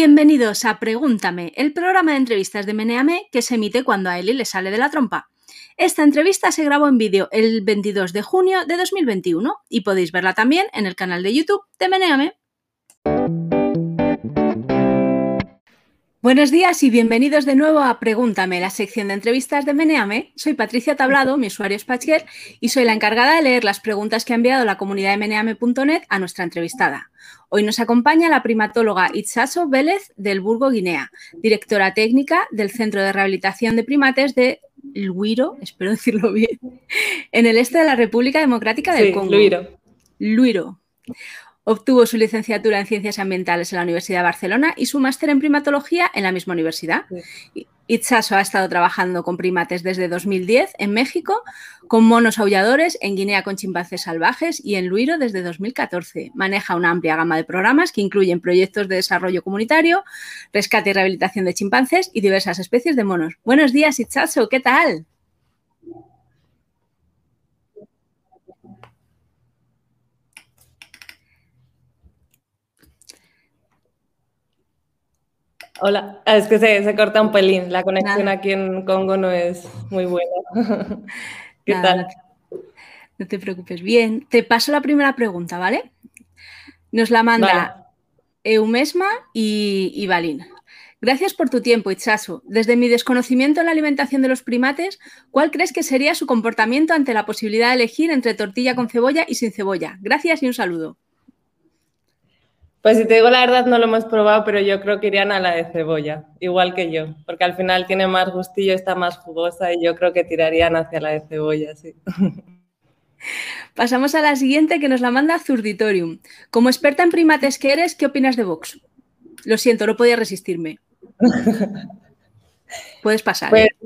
Bienvenidos a Pregúntame, el programa de entrevistas de Meneame que se emite cuando a Eli le sale de la trompa. Esta entrevista se grabó en vídeo el 22 de junio de 2021 y podéis verla también en el canal de YouTube de Meneame. Buenos días y bienvenidos de nuevo a Pregúntame, la sección de entrevistas de Meneame. Soy Patricia Tablado, mi usuario es Patchier, y soy la encargada de leer las preguntas que ha enviado la comunidad de meneame.net a nuestra entrevistada. Hoy nos acompaña la primatóloga Itzaso Vélez del Burgo Guinea, directora técnica del Centro de Rehabilitación de Primates de Luiro, espero decirlo bien, en el este de la República Democrática del sí, Congo. Luiro. Luiro. Obtuvo su licenciatura en Ciencias Ambientales en la Universidad de Barcelona y su máster en primatología en la misma universidad. Sí. Itzaso ha estado trabajando con primates desde 2010 en México, con monos aulladores, en Guinea con chimpancés salvajes y en Luiro desde 2014. Maneja una amplia gama de programas que incluyen proyectos de desarrollo comunitario, rescate y rehabilitación de chimpancés y diversas especies de monos. Buenos días, Itzaso, ¿qué tal? Hola, Ah, es que se, se corta un pelín. La conexión Nada. aquí en Congo no es muy buena. ¿Qué Nada, tal? No te, preocupes. Bien, te paso la primera pregunta, ¿vale? Nos la manda Vale. Eumesma y, y Balín. Gracias por tu tiempo, Itzasu. Desde mi desconocimiento en la alimentación de los primates, ¿cuál crees que sería su comportamiento ante la posibilidad de elegir entre tortilla con cebolla y sin cebolla? Gracias y un saludo. Pues si te digo la verdad, no lo hemos probado, pero yo creo que irían a la de cebolla, igual que yo, porque al final tiene más gustillo, está más jugosa y yo creo que tirarían hacia la de cebolla, sí. Pasamos a la siguiente que nos la manda Zurditorium. Como experta en primates que eres, ¿qué opinas de Vox? Lo siento, no podía resistirme. Puedes pasar. Pues ¿eh?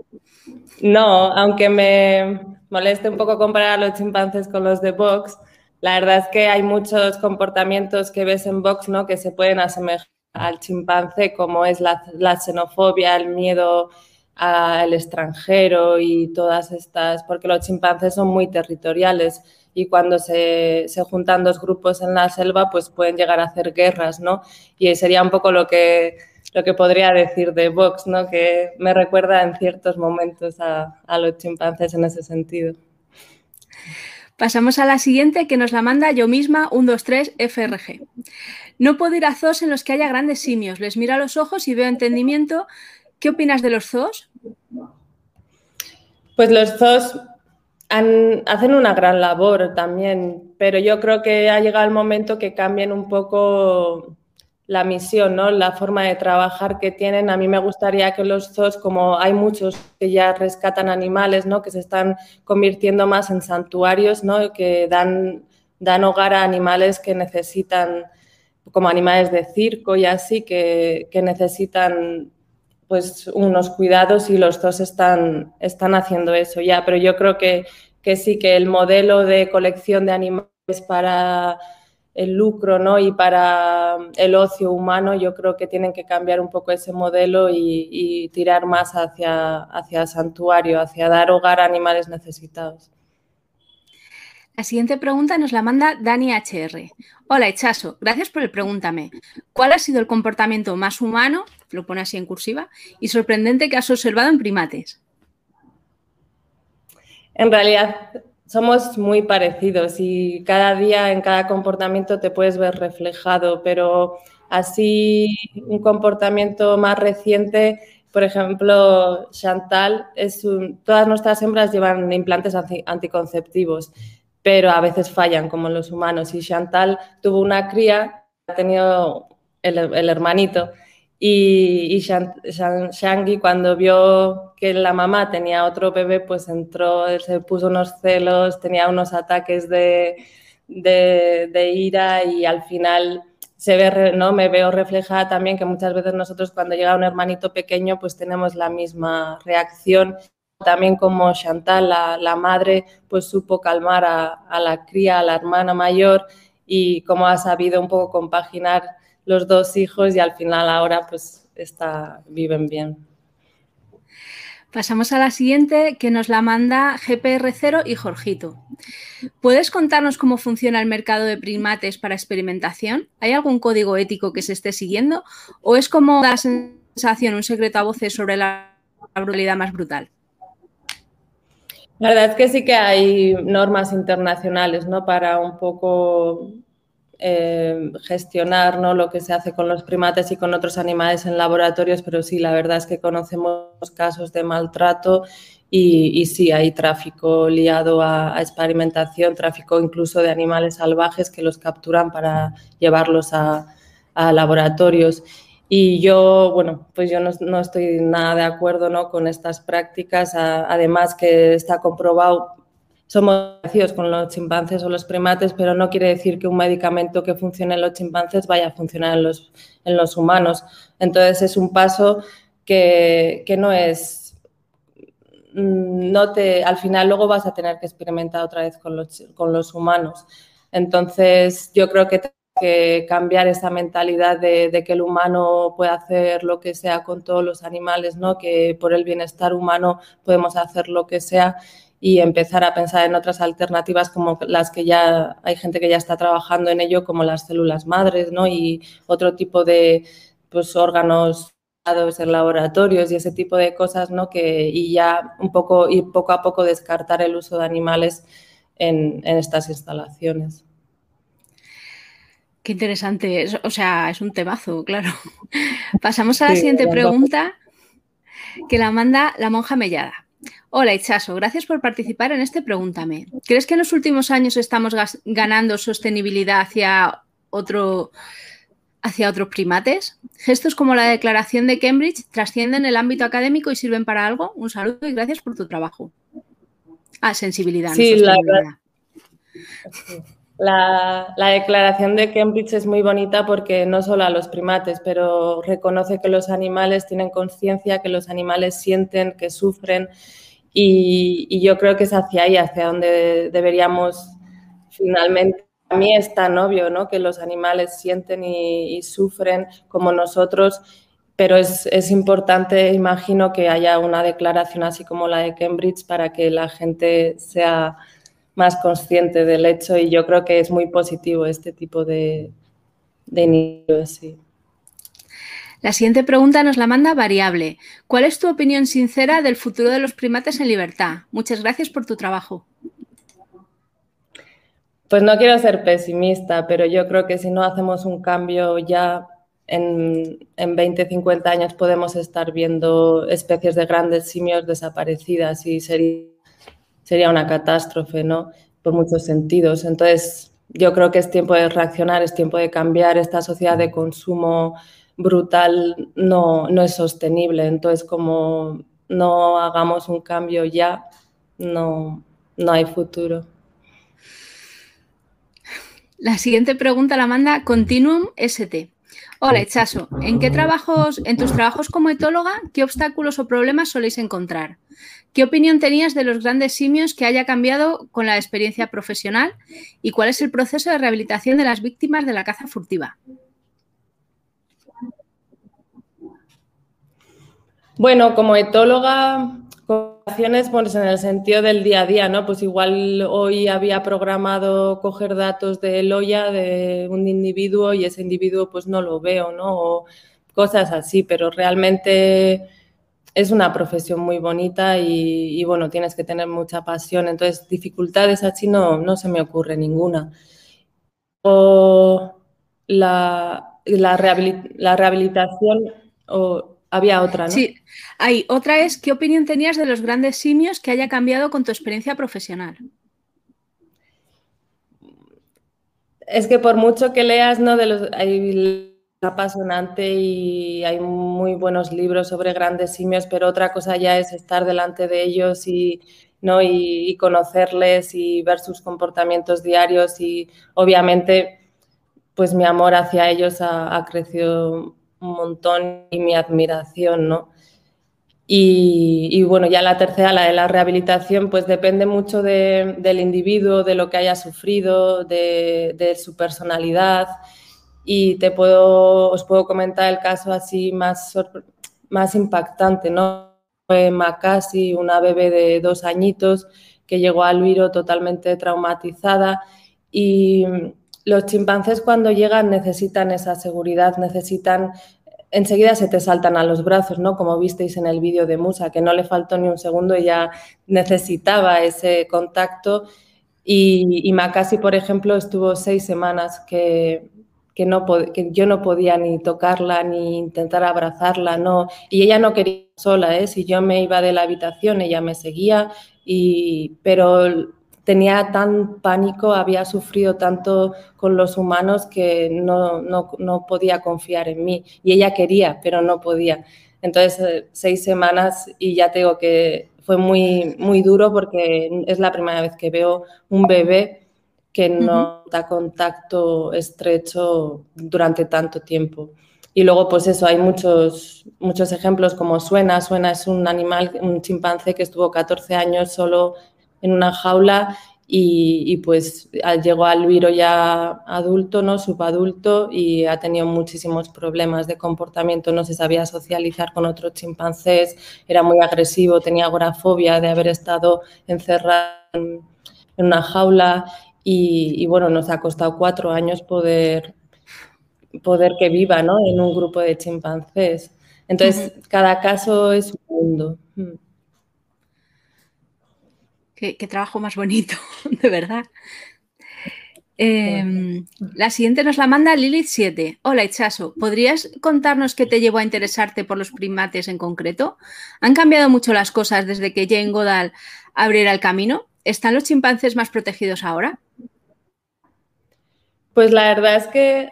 no, aunque me moleste un poco comparar a los chimpancés con los de box, la verdad es que hay muchos comportamientos que ves en box, ¿no? Que se pueden asemejar al chimpancé, como es la, la xenofobia, el miedo al extranjero y todas estas, porque los chimpancés son muy territoriales y cuando se, se, juntan dos grupos en la selva, pues pueden llegar a hacer guerras, ¿no? Y sería un poco lo que, lo que podría decir de Vox, ¿no? Que me recuerda en ciertos momentos a, a los chimpancés en ese sentido. Pasamos a la siguiente que nos la manda yo misma, 123 FRG. No puedo ir a zoos en los que haya grandes simios. Les miro a los ojos y veo entendimiento. ¿Qué opinas de los zoos? Pues los zoos hacen una gran labor también, pero yo creo que ha llegado el momento que cambien un poco la misión, ¿no? la forma de trabajar que tienen. A mí me gustaría que los zoos, como hay muchos que ya rescatan animales, ¿no? que se están convirtiendo más en santuarios, ¿no? que dan, dan hogar a animales que necesitan, como animales de circo y así, que, que necesitan pues unos cuidados y los dos están, están haciendo eso ya, pero yo creo que, que sí, que el modelo de colección de animales para el lucro ¿no? y para el ocio humano, yo creo que tienen que cambiar un poco ese modelo y, y tirar más hacia, hacia santuario, hacia dar hogar a animales necesitados. La siguiente pregunta nos la manda Dani HR. Hola, Echaso, gracias por el pregúntame. ¿Cuál ha sido el comportamiento más humano, lo pone así en cursiva, y sorprendente que has observado en primates? En realidad, somos muy parecidos y cada día en cada comportamiento te puedes ver reflejado, pero así un comportamiento más reciente, por ejemplo, Chantal, es un, todas nuestras hembras llevan implantes anticonceptivos, pero a veces fallan como los humanos. Y Chantal tuvo una cría, ha tenido el, el hermanito y, y cuando vio que la mamá tenía otro bebé, pues entró, se puso unos celos, tenía unos ataques de, ira y al final se ve, ¿no? Me veo reflejada también que muchas veces nosotros cuando llega un hermanito pequeño pues tenemos la misma reacción. También como Chantal, la, madre, pues supo calmar a, a la cría, a la hermana mayor y cómo ha sabido un poco compaginar los dos hijos y al final ahora pues está, viven bien. Pasamos a la siguiente que nos la manda GPR0 y Jorgito. ¿Puedes contarnos cómo funciona el mercado de primates para experimentación? ¿Hay algún código ético que se esté siguiendo? ¿O es como la sensación, un secreto a voces sobre la brutalidad más brutal? La verdad es que sí que hay normas internacionales ¿no? para un poco eh, gestionar ¿no? lo que se hace con los primates y con otros animales en laboratorios, pero sí, la verdad es que conocemos casos de maltrato y, sí, hay tráfico liado a, experimentación, tráfico incluso de animales salvajes que los capturan para llevarlos a, laboratorios. Y yo, bueno, pues yo no, estoy nada de acuerdo ¿no? con estas prácticas, además que está comprobado somos parecidos con los chimpancés o los primates, pero no quiere decir que un medicamento que funcione en los chimpancés vaya a funcionar en los, en los humanos. Entonces es un paso que, no es, no te, al final luego vas a tener que experimentar otra vez con los, con los humanos. Entonces yo creo que que cambiar esa mentalidad de, de, que el humano puede hacer lo que sea con todos los animales, ¿no? que por el bienestar humano podemos hacer lo que sea y empezar a pensar en otras alternativas como las que ya hay gente que ya está trabajando en ello, como las células madres, ¿no? Y otro tipo de pues, órganos en laboratorios y ese tipo de cosas, ¿no? Que, y ya un poco, y poco a poco descartar el uso de animales en, estas instalaciones. Qué interesante, o sea, es un temazo, claro. Pasamos a la siguiente pregunta que la manda la monja Mellada. Hola Itchaso, gracias por participar en este Pregúntame. ¿Crees que en los últimos años estamos ganando sostenibilidad hacia, otro, hacia otros primates? ¿Gestos como la declaración de Cambridge trascienden el ámbito académico y sirven para algo? Un saludo y gracias por tu trabajo. Ah, sensibilidad. Sí, la, la, la, declaración de Cambridge es muy bonita porque no solo a los primates, pero reconoce que los animales tienen conciencia, que los animales sienten, que sufren y, yo creo que es hacia ahí, hacia donde deberíamos finalmente. A mí es tan obvio ¿no? que los animales sienten y, sufren como nosotros, pero es, es, importante, imagino, que haya una declaración así como la de Cambridge para que la gente sea más consciente del hecho y yo creo que es muy positivo este tipo de, de iniciativas. Sí. La siguiente pregunta nos la manda Variable. ¿Cuál es tu opinión sincera del futuro de los primates en libertad? Muchas gracias por tu trabajo. Pues no quiero ser pesimista, pero yo creo que si no hacemos un cambio ya en, 20, 50 años podemos estar viendo especies de grandes simios desaparecidas y sería, sería una catástrofe, ¿no? Por muchos sentidos. Entonces, yo creo que es tiempo de reaccionar, es tiempo de cambiar esta sociedad de consumo brutal no, no es sostenible. Entonces, como no hagamos un cambio ya, no, no hay futuro. La siguiente pregunta la manda Continuum ST. Hola, Echaso. ¿En qué trabajos, en tus trabajos como etóloga, qué obstáculos o problemas soléis encontrar? ¿Qué opinión tenías de los grandes simios que haya cambiado con la experiencia profesional? ¿Y cuál es el proceso de rehabilitación de las víctimas de la caza furtiva? Bueno, como etóloga, acciones pues en el sentido del día a día, ¿no? Pues igual hoy había programado coger datos de Loya de un individuo y ese individuo pues no lo veo, ¿no? O cosas así, pero realmente es una profesión muy bonita y, bueno, tienes que tener mucha pasión. Entonces, dificultades así no, no se me ocurre ninguna. O la, la, la rehabilitación o había otra, ¿no? Sí, hay otra es, ¿qué opinión tenías de los grandes simios que haya cambiado con tu experiencia profesional? Es que por mucho que leas, ¿no? De los, hay apasionante y hay muy buenos libros sobre grandes simios, pero otra cosa ya es estar delante de ellos y, ¿no? y, conocerles y ver sus comportamientos diarios y obviamente pues mi amor hacia ellos ha, ha crecido un montón y mi admiración, ¿no? Y, bueno, ya la tercera, la de la rehabilitación, pues depende mucho del individuo, de lo que haya sufrido, de, su personalidad. Y te puedo, os puedo comentar el caso así más, más impactante, ¿no? fue Macasi, una bebé de dos añitos que llegó al Viro totalmente traumatizada y los chimpancés cuando llegan necesitan esa seguridad, necesitan enseguida se te saltan a los brazos, ¿no? Como visteis en el vídeo de Musa, que no le faltó ni un segundo y ya necesitaba ese contacto. Y, y Macasi, por ejemplo, estuvo seis semanas que, que, no, que yo no podía ni tocarla ni intentar abrazarla, no. Y ella no quería sola, ¿eh? Si yo me iba de la habitación, ella me seguía, y, pero tenía tan pánico, había sufrido tanto con los humanos que no, no, no, podía confiar en mí. Y ella quería, pero no podía. Entonces, eh, seis semanas y ya tengo que fue muy, muy duro porque es la primera vez que veo un bebé que no da contacto estrecho durante tanto tiempo. Y luego, pues eso, hay muchos, muchos ejemplos como Suena. Suena es un animal, un chimpancé que estuvo 14 años solo en una jaula y, pues llegó al viro ya adulto, ¿no? subadulto y ha tenido muchísimos problemas de comportamiento, no se sabía socializar con otros chimpancés, era muy agresivo, tenía agorafobia de haber estado encerrado en, una jaula y, bueno, nos ha costado cuatro años poder, poder que viva ¿no? en un grupo de chimpancés. Entonces, cada caso es un mundo. Qué, trabajo más bonito, de verdad. Em, la siguiente nos la manda Lilith7. Hola, Itchaso. ¿Podrías contarnos qué te llevó a interesarte por los primates en concreto? ¿Han cambiado mucho las cosas desde que Jane Goodall abriera el camino? ¿Están los chimpancés más protegidos ahora? Pues la verdad es que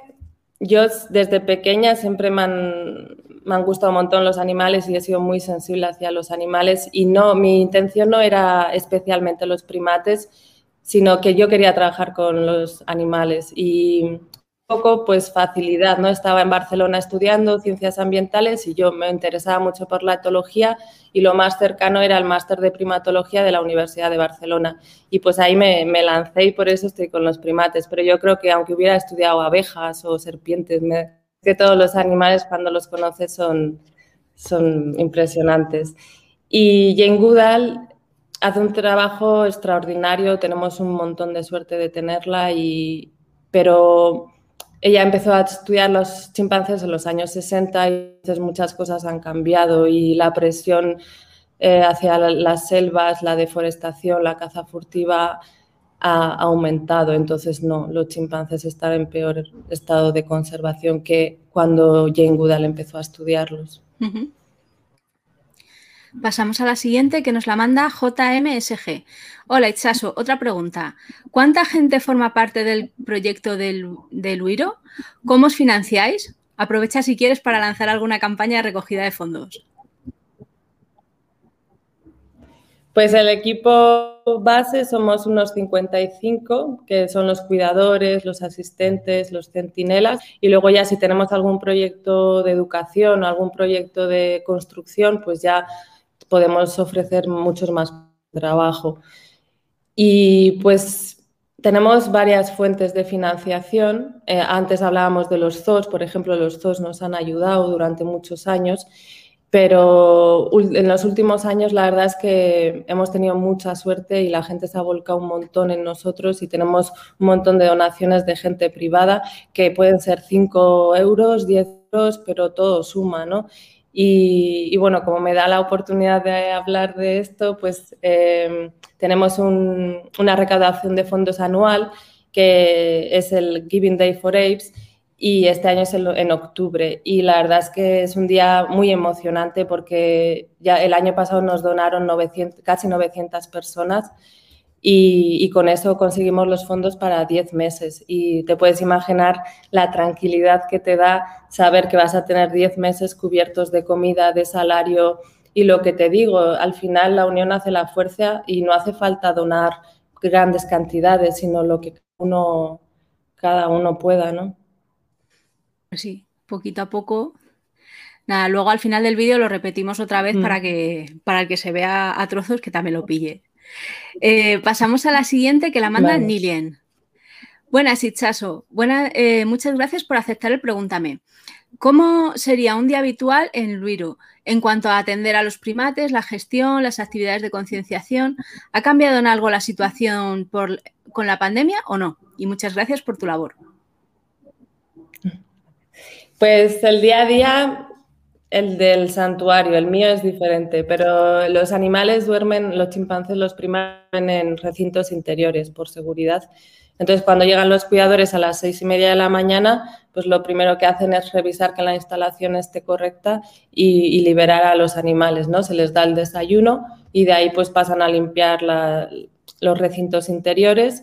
yo desde pequeña siempre me han, me han gustado un montón los animales y he sido muy sensible hacia los animales y no, mi intención no era especialmente los primates, sino que yo quería trabajar con los animales y poco pues facilidad, ¿no? Estaba en Barcelona estudiando ciencias ambientales y yo me interesaba mucho por la etología y lo más cercano era el máster de primatología de la Universidad de Barcelona. Y pues ahí me, me, lancé y por eso estoy con los primates. Pero yo creo que aunque hubiera estudiado abejas o serpientes, me, que todos los animales cuando los conoces son, son impresionantes. Y Jane Goodall hace un trabajo extraordinario, tenemos un montón de suerte de tenerla, y, pero ella empezó a estudiar los chimpancés en los años 60 y entonces muchas cosas han cambiado y la presión eh, hacia las selvas, la deforestación, la caza furtiva ha aumentado. Entonces, no, los chimpancés están en peor estado de conservación que cuando Jane Goodall empezó a estudiarlos. Pasamos a la siguiente que nos la manda JMSG. Hola Itzaso, otra pregunta. ¿Cuánta gente forma parte del proyecto del, del UIRO? ¿Cómo os financiáis? Aprovecha si quieres para lanzar alguna campaña de recogida de fondos. Pues el equipo base somos unos 55, que son los cuidadores, los asistentes, los centinelas, y luego ya si tenemos algún proyecto de educación o algún proyecto de construcción, pues ya podemos ofrecer muchos más trabajo. Y pues tenemos varias fuentes de financiación. Eh, antes hablábamos de los ZOS, por ejemplo, los ZOS nos han ayudado durante muchos años pero en los últimos años la verdad es que hemos tenido mucha suerte y la gente se ha volcado un montón en nosotros y tenemos un montón de donaciones de gente privada que pueden ser 5 euros, 10 euros, pero todo suma, ¿no? Y, bueno, como me da la oportunidad de hablar de esto, pues em, tenemos una recaudación de fondos anual que es el Giving Day for Apes y este año es en octubre. Y la verdad es que es un día muy emocionante porque ya el año pasado nos donaron 900, casi 900 personas y, con eso conseguimos los fondos para 10 meses. Y te puedes imaginar la tranquilidad que te da saber que vas a tener 10 meses cubiertos de comida, de salario. Y lo que te digo, al final la unión hace la fuerza y no hace falta donar grandes cantidades, sino lo que uno, cada uno pueda, ¿no? Sí, poquito a poco. Nada, luego al final del vídeo lo repetimos otra vez para, mm. que, para el que se vea a trozos que también lo pille. Eh, pasamos a la siguiente que la manda Nilien. Buenas, Itchaso. Buena, eh, muchas gracias por aceptar el Pregúntame. ¿Cómo sería un día habitual en Luiro en cuanto a atender a los primates, la gestión, las actividades de concienciación? ¿Ha cambiado en algo la situación con la pandemia o no? Y muchas gracias por tu labor. Pues el día a día, el del santuario, el mío es diferente, pero los animales duermen, los chimpancés, los primates, en recintos interiores por seguridad. Entonces, cuando llegan los cuidadores a las seis y media de la mañana, pues lo primero que hacen es revisar que la instalación esté correcta y, liberar a los animales, ¿no? Se les da el desayuno y de ahí pues pasan a limpiar los recintos interiores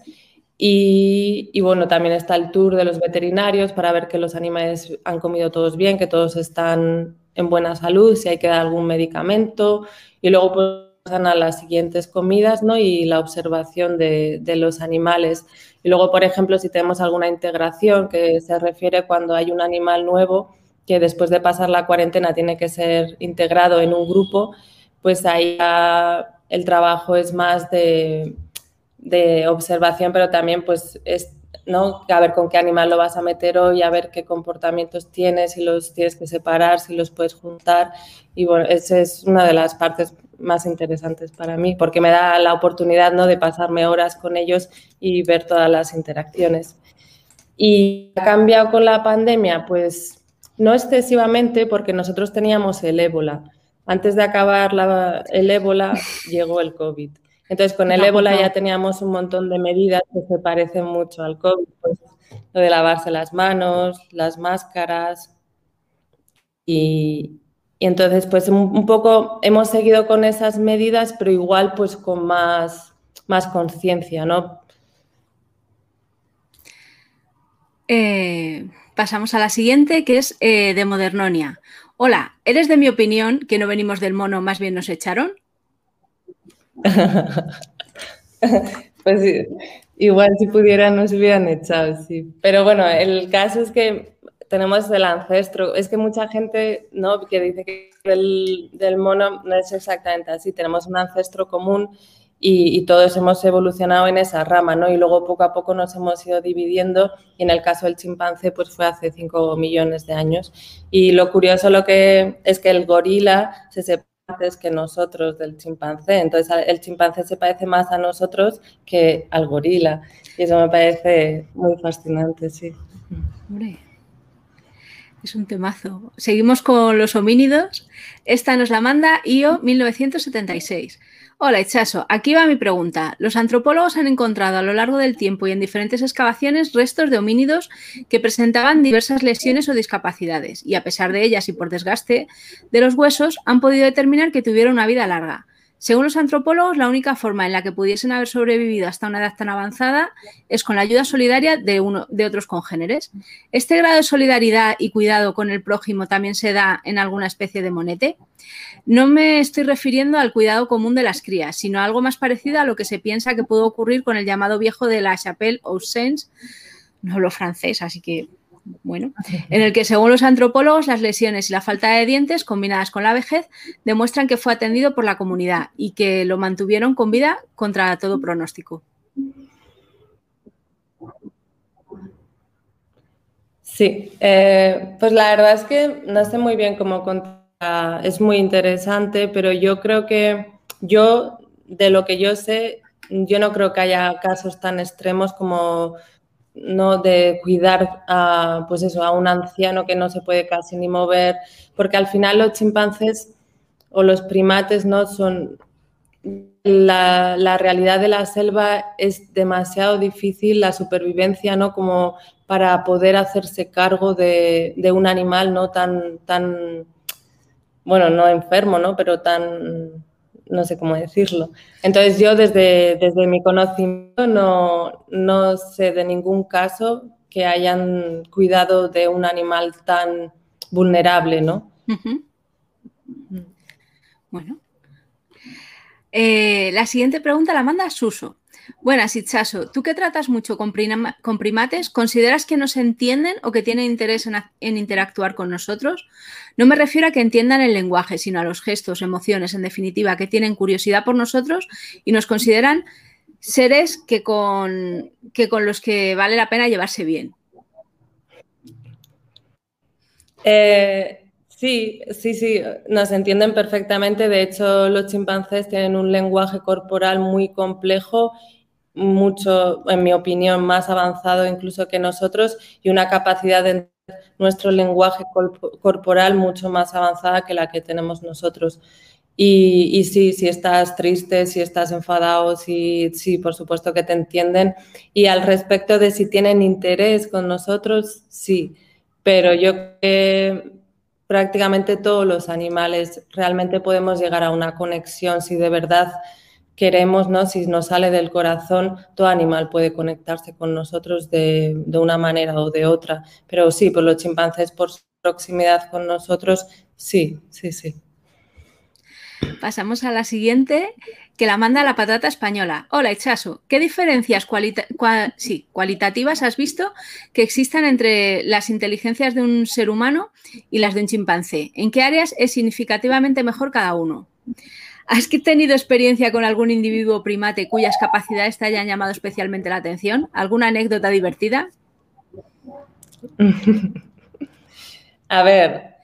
y, bueno, también está el tour de los veterinarios para ver que los animales han comido todos bien, que todos están en buena salud, si hay que dar algún medicamento. Y luego pues, pasan a las siguientes comidas ¿no? y la observación de, de, los animales. Y luego, por ejemplo, si tenemos alguna integración que se refiere cuando hay un animal nuevo que después de pasar la cuarentena tiene que ser integrado en un grupo, pues ahí el trabajo es más de de observación, pero también pues es ¿no? a ver con qué animal lo vas a meter hoy, a ver qué comportamientos tienes, si los tienes que separar, si los puedes juntar. Y bueno, esa es una de las partes más interesantes para mí, porque me da la oportunidad ¿no? de pasarme horas con ellos y ver todas las interacciones. ¿Y ha cambiado con la pandemia? Pues no excesivamente, porque nosotros teníamos el ébola. Antes de acabar el ébola, llegó el COVID. Entonces, con el ébola ya teníamos un montón de medidas que se parecen mucho al COVID, pues, lo de lavarse las manos, las máscaras. Y, entonces, pues un, poco hemos seguido con esas medidas, pero igual pues con más, más conciencia, ¿no? Eh, pasamos a la siguiente, que es eh, de Modernonia. Hola, ¿eres de mi opinión que no venimos del mono, más bien nos echaron? pues igual si pudieran nos hubieran echado, sí. Pero bueno, el caso es que tenemos el ancestro. Es que mucha gente ¿no? que dice que del, mono no es exactamente así. Tenemos un ancestro común y, todos hemos evolucionado en esa rama, ¿no? Y luego poco a poco nos hemos ido dividiendo y en el caso del chimpancé pues fue hace 5 millones de años. Y lo curioso lo que es que el gorila se separa antes que nosotros del chimpancé. Entonces el chimpancé se parece más a nosotros que al gorila. Y eso me parece muy fascinante, sí. Es un temazo. Seguimos con los homínidos. Esta nos la manda IO 1976. Hola, Echaso. Aquí va mi pregunta. Los antropólogos han encontrado a lo largo del tiempo y en diferentes excavaciones restos de homínidos que presentaban diversas lesiones o discapacidades y a pesar de ellas y por desgaste de los huesos han podido determinar que tuvieron una vida larga. Según los antropólogos, la única forma en la que pudiesen haber sobrevivido hasta una edad tan avanzada es con la ayuda solidaria de, uno, de otros congéneres. ¿Este grado de solidaridad y cuidado con el prójimo también se da en alguna especie de monete? No me estoy refiriendo al cuidado común de las crías, sino algo más parecido a lo que se piensa que pudo ocurrir con el llamado viejo de la Chapelle aux Saints, no hablo francés, así que bueno, en el que según los antropólogos las lesiones y la falta de dientes combinadas con la vejez demuestran que fue atendido por la comunidad y que lo mantuvieron con vida contra todo pronóstico. Sí, eh, pues la verdad es que no sé muy bien cómo contar, es muy interesante, pero yo creo que yo, de lo que yo sé, yo no creo que haya casos tan extremos como ¿no? de cuidar a, pues eso, a un anciano que no se puede casi ni mover, porque al final los chimpancés o los primates no son la, realidad de la selva es demasiado difícil, la supervivencia, ¿no? Como para poder hacerse cargo de, de, un animal no tan, tan, bueno, no enfermo, ¿no? Pero tan no sé cómo decirlo. Entonces yo desde, desde mi conocimiento no, no sé de ningún caso que hayan cuidado de un animal tan vulnerable, ¿no? Bueno. Eh, la siguiente pregunta la manda Suso. Buenas, Itchaso. Tú que tratas mucho con, primates, ¿consideras que nos entienden o que tienen interés en, interactuar con nosotros? No me refiero a que entiendan el lenguaje, sino a los gestos, emociones, en definitiva, que tienen curiosidad por nosotros y nos consideran seres que con, que con los que vale la pena llevarse bien. Eh, sí, sí, sí, nos entienden perfectamente. De hecho, los chimpancés tienen un lenguaje corporal muy complejo mucho, en mi opinión, más avanzado incluso que nosotros y una capacidad de nuestro lenguaje corporal mucho más avanzada que la que tenemos nosotros. Y, sí, si estás triste, si estás enfadado, sí, sí, por supuesto que te entienden. Y al respecto de si tienen interés con nosotros, sí. Pero yo creo que prácticamente todos los animales realmente podemos llegar a una conexión si de verdad queremos, ¿no? Si nos sale del corazón, todo animal puede conectarse con nosotros de, una manera o de otra. Pero sí, por los chimpancés, por su proximidad con nosotros, sí, sí, sí. Pasamos a la siguiente, que la manda la patata española. Hola, Echaso. ¿Qué diferencias cualitativas has visto que existan entre las inteligencias de un ser humano y las de un chimpancé? ¿En qué áreas es significativamente mejor cada uno? ¿Has tenido experiencia con algún individuo primate cuyas capacidades te hayan llamado especialmente la atención? ¿Alguna anécdota divertida? A ver,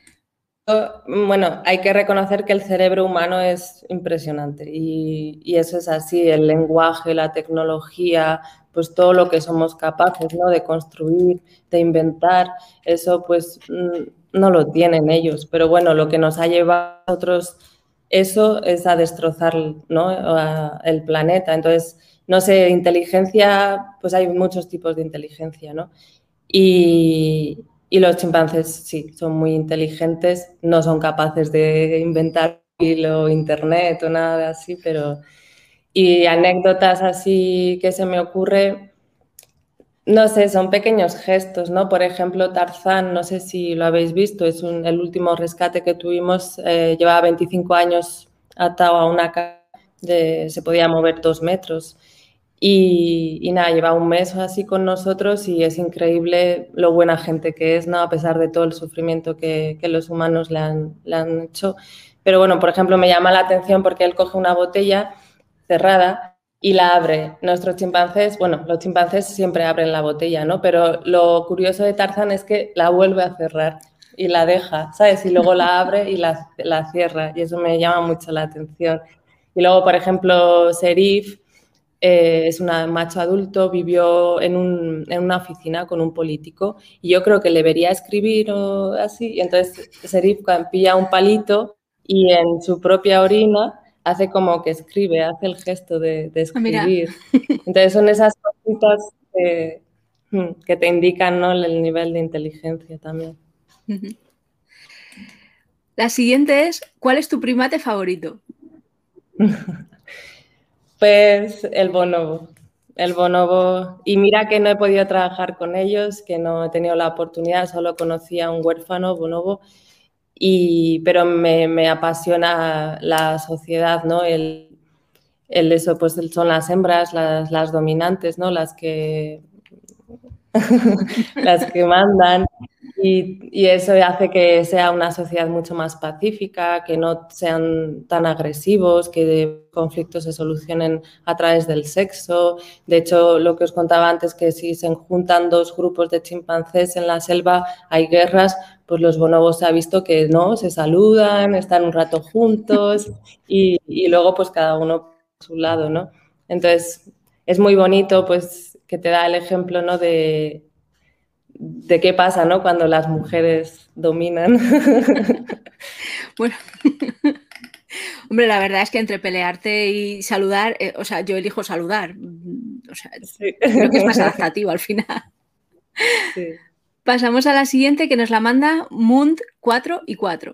bueno, hay que reconocer que el cerebro humano es impresionante y, eso es así, el lenguaje, la tecnología, pues todo lo que somos capaces ¿no? de construir, de inventar, eso pues mm, no lo tienen ellos, pero bueno, lo que nos ha llevado a nosotros eso es a destrozar el planeta. Entonces, no sé, inteligencia, pues hay muchos tipos de inteligencia, ¿no? Y, los chimpancés sí, son muy inteligentes, no son capaces de inventar lo internet o nada así, pero... Y anécdotas así que se me ocurre, no sé, son pequeños gestos, ¿no? Por ejemplo, Tarzán, no sé si lo habéis visto, es el último rescate que tuvimos, eh, llevaba 25 años atado a una caja, se podía mover dos metros. Y, nada, lleva un mes así con nosotros y es increíble lo buena gente que es, ¿no? A pesar de todo el sufrimiento que, los humanos le han, le han hecho. Pero bueno, por ejemplo, me llama la atención porque él coge una botella cerrada y la abre. Nuestros chimpancés, bueno, los chimpancés siempre abren la botella, ¿no? Pero lo curioso de Tarzan es que la vuelve a cerrar y la deja, ¿sabes? Y luego la abre y la, la cierra y eso me llama mucho la atención. Y luego, por ejemplo, Serif eh, es un macho adulto, vivió en, un, en, una oficina con un político y yo creo que le vería escribir o así. Y entonces Serif pilla un palito y en su propia orina hace como que escribe, hace el gesto de, ah, escribir. Entonces son esas cositas mm, que, te indican ¿no? el nivel de inteligencia también. La siguiente es, ¿cuál es tu primate favorito? pues el bonobo. El bonobo. Y mira que no he podido trabajar con ellos, que no he tenido la oportunidad, solo conocía a un huérfano bonobo pero me, apasiona la sociedad, ¿no? El, eso, pues son las hembras, las, dominantes, ¿no? Las que, las que mandan. Y, eso hace que sea una sociedad mucho más pacífica, que no sean tan agresivos, que conflictos se solucionen a través del sexo. De hecho, lo que os contaba antes, que si se juntan dos grupos de chimpancés en la selva, hay guerras, pues los bonobos se ha visto que no, se saludan, están un rato juntos y, y luego pues cada uno por su lado, ¿no? Entonces, es muy bonito pues que te da el ejemplo, ¿no? De, de qué pasa, ¿no? Cuando las mujeres dominan. bueno. Hombre, la verdad es que entre pelearte y saludar, eh, o sea, yo elijo saludar. O sea, creo que es más adaptativo al final. Sí. Pasamos a la siguiente que nos la manda Mund 4 y 4.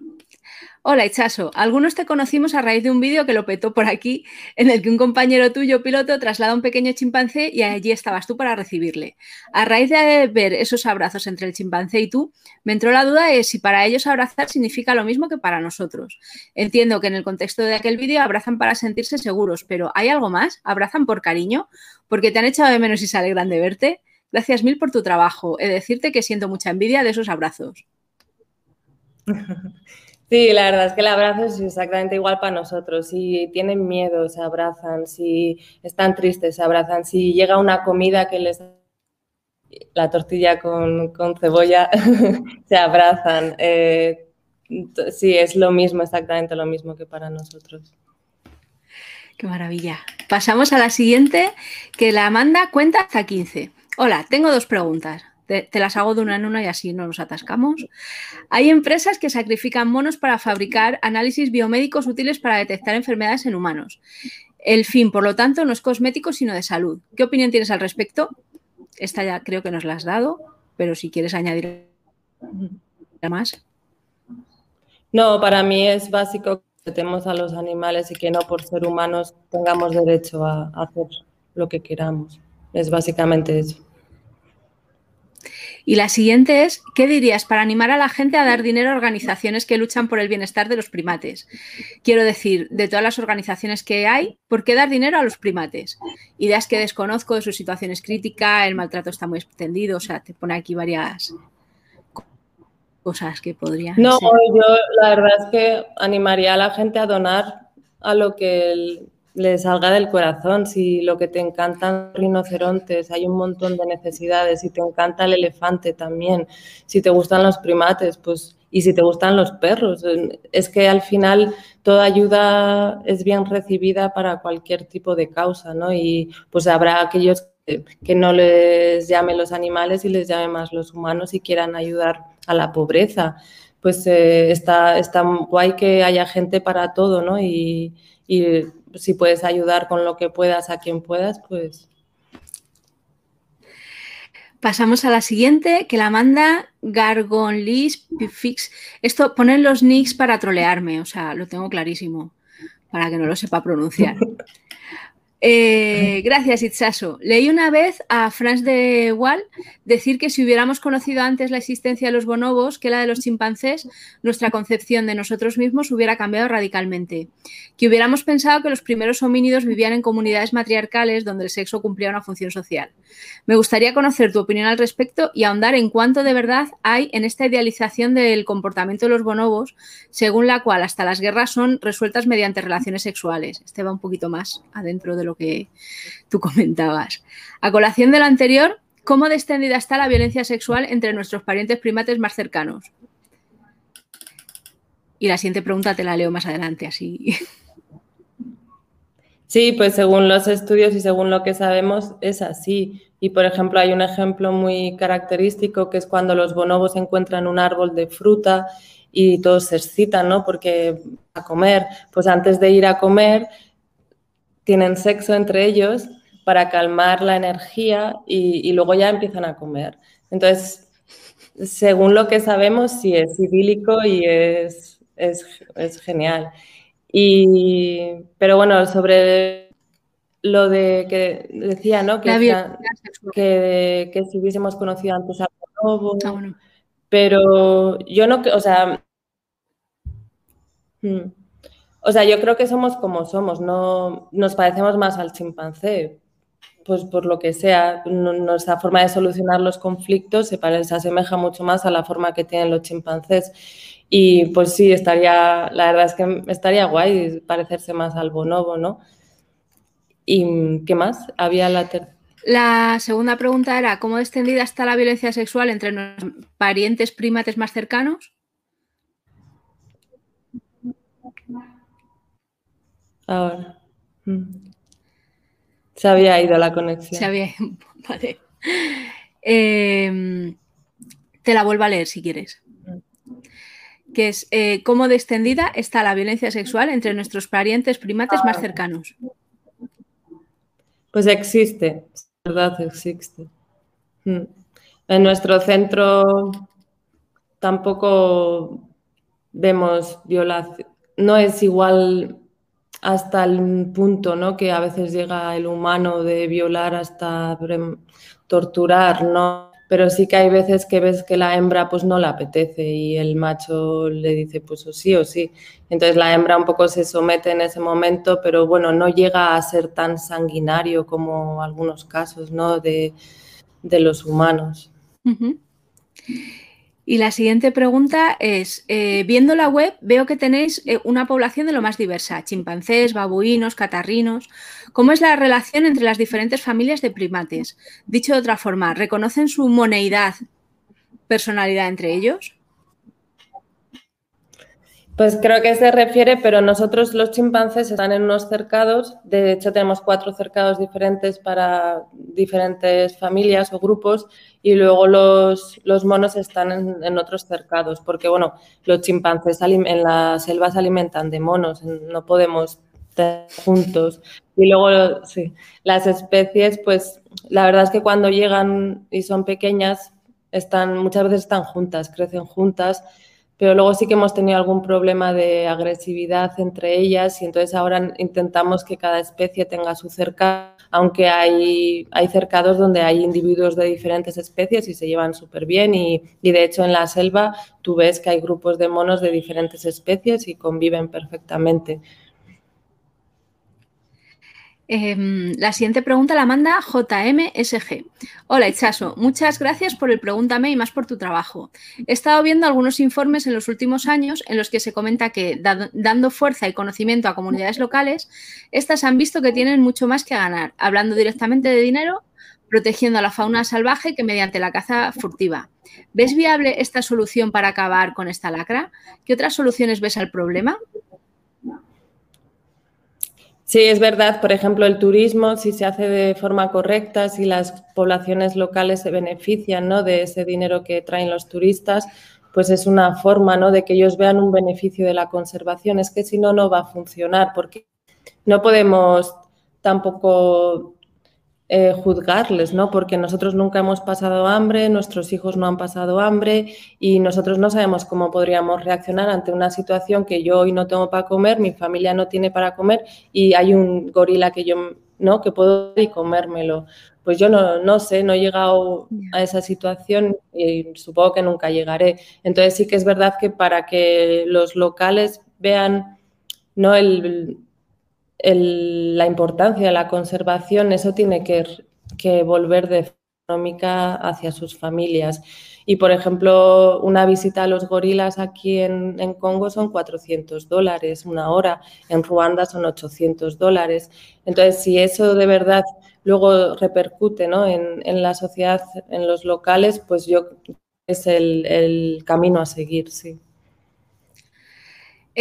Hola, Ichaso. Algunos te conocimos a raíz de un vídeo que lo petó por aquí, en el que un compañero tuyo, piloto, traslada un pequeño chimpancé y allí estabas tú para recibirle. A raíz de ver esos abrazos entre el chimpancé y tú, me entró la duda de si para ellos abrazar significa lo mismo que para nosotros. Entiendo que en el contexto de aquel vídeo abrazan para sentirse seguros, pero ¿hay algo más? ¿Abrazan por cariño? ¿Porque te han echado de menos y se alegran de verte? Gracias mil por tu trabajo. He de decirte que siento mucha envidia de esos abrazos. Sí, la verdad es que el abrazo es exactamente igual para nosotros. Si tienen miedo, se abrazan. Si están tristes, se abrazan. Si llega una comida que les la tortilla con, cebolla, se abrazan. Eh, sí, es lo mismo, exactamente lo mismo que para nosotros. Qué maravilla. Pasamos a la siguiente, que la Amanda cuenta hasta 15. Hola, tengo dos preguntas. Te, las hago de una en una y así no nos atascamos. Hay empresas que sacrifican monos para fabricar análisis biomédicos útiles para detectar enfermedades en humanos. El fin, por lo tanto, no es cosmético, sino de salud. ¿Qué opinión tienes al respecto? Esta ya creo que nos la has dado, pero si quieres añadir más. No, para mí es básico que tratemos a los animales y que no por ser humanos tengamos derecho a hacer lo que queramos. Es básicamente eso. Y la siguiente es, ¿qué dirías para animar a la gente a dar dinero a organizaciones que luchan por el bienestar de los primates? Quiero decir, de todas las organizaciones que hay, ¿por qué dar dinero a los primates? Ideas que desconozco de su situación es crítica, el maltrato está muy extendido, o sea, te pone aquí varias cosas que podrían. No, yo la verdad es que animaría a la gente a donar a lo que el, le salga del corazón. Si lo que te encantan rinocerontes, hay un montón de necesidades. Si te encanta el elefante también. Si te gustan los primates, pues y si te gustan los perros. Es que al final toda ayuda es bien recibida para cualquier tipo de causa, ¿no? Y pues habrá aquellos que no les llamen los animales y les llamen más los humanos y quieran ayudar a la pobreza. Pues eh, está, está guay que haya gente para todo, ¿no? Y, si puedes ayudar con lo que puedas a quien puedas, pues... Pasamos a la siguiente, que la manda Gargonlis Pifix. Esto, ponen los nicks para trolearme, o sea, lo tengo clarísimo, para que no lo sepa pronunciar. Eh, gracias, Itzaso. Leí una vez a Franz de Waal decir que si hubiéramos conocido antes la existencia de los bonobos que la de los chimpancés, nuestra concepción de nosotros mismos hubiera cambiado radicalmente. Que hubiéramos pensado que los primeros homínidos vivían en comunidades matriarcales donde el sexo cumplía una función social. Me gustaría conocer tu opinión al respecto y ahondar en cuánto de verdad hay en esta idealización del comportamiento de los bonobos, según la cual hasta las guerras son resueltas mediante relaciones sexuales. Este va un poquito más adentro de lo que tú comentabas. A colación de lo anterior, ¿cómo descendida está la violencia sexual entre nuestros parientes primates más cercanos? Y la siguiente pregunta te la leo más adelante, así. Sí, pues según los estudios y según lo que sabemos es así. Y por ejemplo, hay un ejemplo muy característico que es cuando los bonobos encuentran un árbol de fruta y todos se excitan, ¿no? Porque a comer, pues antes de ir a comer tienen sexo entre ellos para calmar la energía y, luego ya empiezan a comer. Entonces, según lo que sabemos, sí es idílico y es, es, es genial. Y, pero bueno, sobre lo de que decía, ¿no? Que, que, si hubiésemos conocido antes a Bonobo, ah, pero yo no, o sea, hmm, o sea, yo creo que somos como somos, no nos parecemos más al chimpancé, pues por lo que sea, nuestra forma de solucionar los conflictos se, parece, se asemeja mucho más a la forma que tienen los chimpancés. Y pues sí, estaría, la verdad es que estaría guay parecerse más al bonobo, ¿no? ¿Y qué más? Había la La segunda pregunta era, ¿cómo extendida está la violencia sexual entre nuestros parientes primates más cercanos? Ahora. Mm. Se había ido la conexión. Se había Vale. Em, te la vuelvo a leer si quieres que es eh, cómo descendida está la violencia sexual entre nuestros parientes primates más cercanos. Pues existe, verdad, existe. Hmm. En nuestro centro tampoco vemos violación. No es igual hasta el punto ¿no? que a veces llega el humano de violar hasta torturar, ¿no? pero sí que hay veces que ves que la hembra pues no le apetece y el macho le dice pues o sí o sí. Entonces la hembra un poco se somete en ese momento, pero bueno, no llega a ser tan sanguinario como algunos casos ¿no? de, los humanos. Y la siguiente pregunta es, eh, viendo la web veo que tenéis eh, una población de lo más diversa, chimpancés, babuinos, catarrinos. ¿Cómo es la relación entre las diferentes familias de primates? Dicho de otra forma, ¿reconocen su moneidad, personalidad entre ellos? Pues creo que se refiere, pero nosotros los chimpancés están en unos cercados, de hecho tenemos cuatro cercados diferentes para diferentes familias o grupos y luego los, los monos están en, otros cercados, porque bueno, los chimpancés en la selva se alimentan de monos, no podemos estar juntos. Y luego, sí, las especies, pues la verdad es que cuando llegan y son pequeñas, están, muchas veces están juntas, crecen juntas pero luego sí que hemos tenido algún problema de agresividad entre ellas y entonces ahora intentamos que cada especie tenga su cercado, aunque hay, hay cercados donde hay individuos de diferentes especies y se llevan súper bien y, y de hecho en la selva tú ves que hay grupos de monos de diferentes especies y conviven perfectamente. Em, la siguiente pregunta la manda JMSG. Hola, Ichaso. Muchas gracias por el Pregúntame y más por tu trabajo. He estado viendo algunos informes en los últimos años en los que se comenta que, dando fuerza y conocimiento a comunidades locales, estas han visto que tienen mucho más que ganar, hablando directamente de dinero, protegiendo a la fauna salvaje que mediante la caza furtiva. ¿Ves viable esta solución para acabar con esta lacra? ¿Qué otras soluciones ves al problema? Sí, es verdad, por ejemplo, el turismo, si se hace de forma correcta, si las poblaciones locales se benefician ¿no? de ese dinero que traen los turistas, pues es una forma ¿no? de que ellos vean un beneficio de la conservación. Es que si no, no va a funcionar, porque no podemos tampoco eh, juzgarles, ¿no? Porque nosotros nunca hemos pasado hambre, nuestros hijos no han pasado hambre y nosotros no sabemos cómo podríamos reaccionar ante una situación que yo hoy no tengo para comer, mi familia no tiene para comer y hay un gorila que yo, ¿no? Que puedo y comérmelo. Pues yo no, no sé, no he llegado a esa situación y supongo que nunca llegaré. Entonces sí que es verdad que para que los locales vean, ¿no? El, la importancia de la conservación, eso tiene que, volver de económica hacia sus familias. Y, por ejemplo, una visita a los gorilas aquí en, Congo son 400 dólares una hora, en Ruanda son 800 dólares. Entonces, si eso de verdad luego repercute en, la sociedad, en los locales, pues yo es el, el camino a seguir, sí.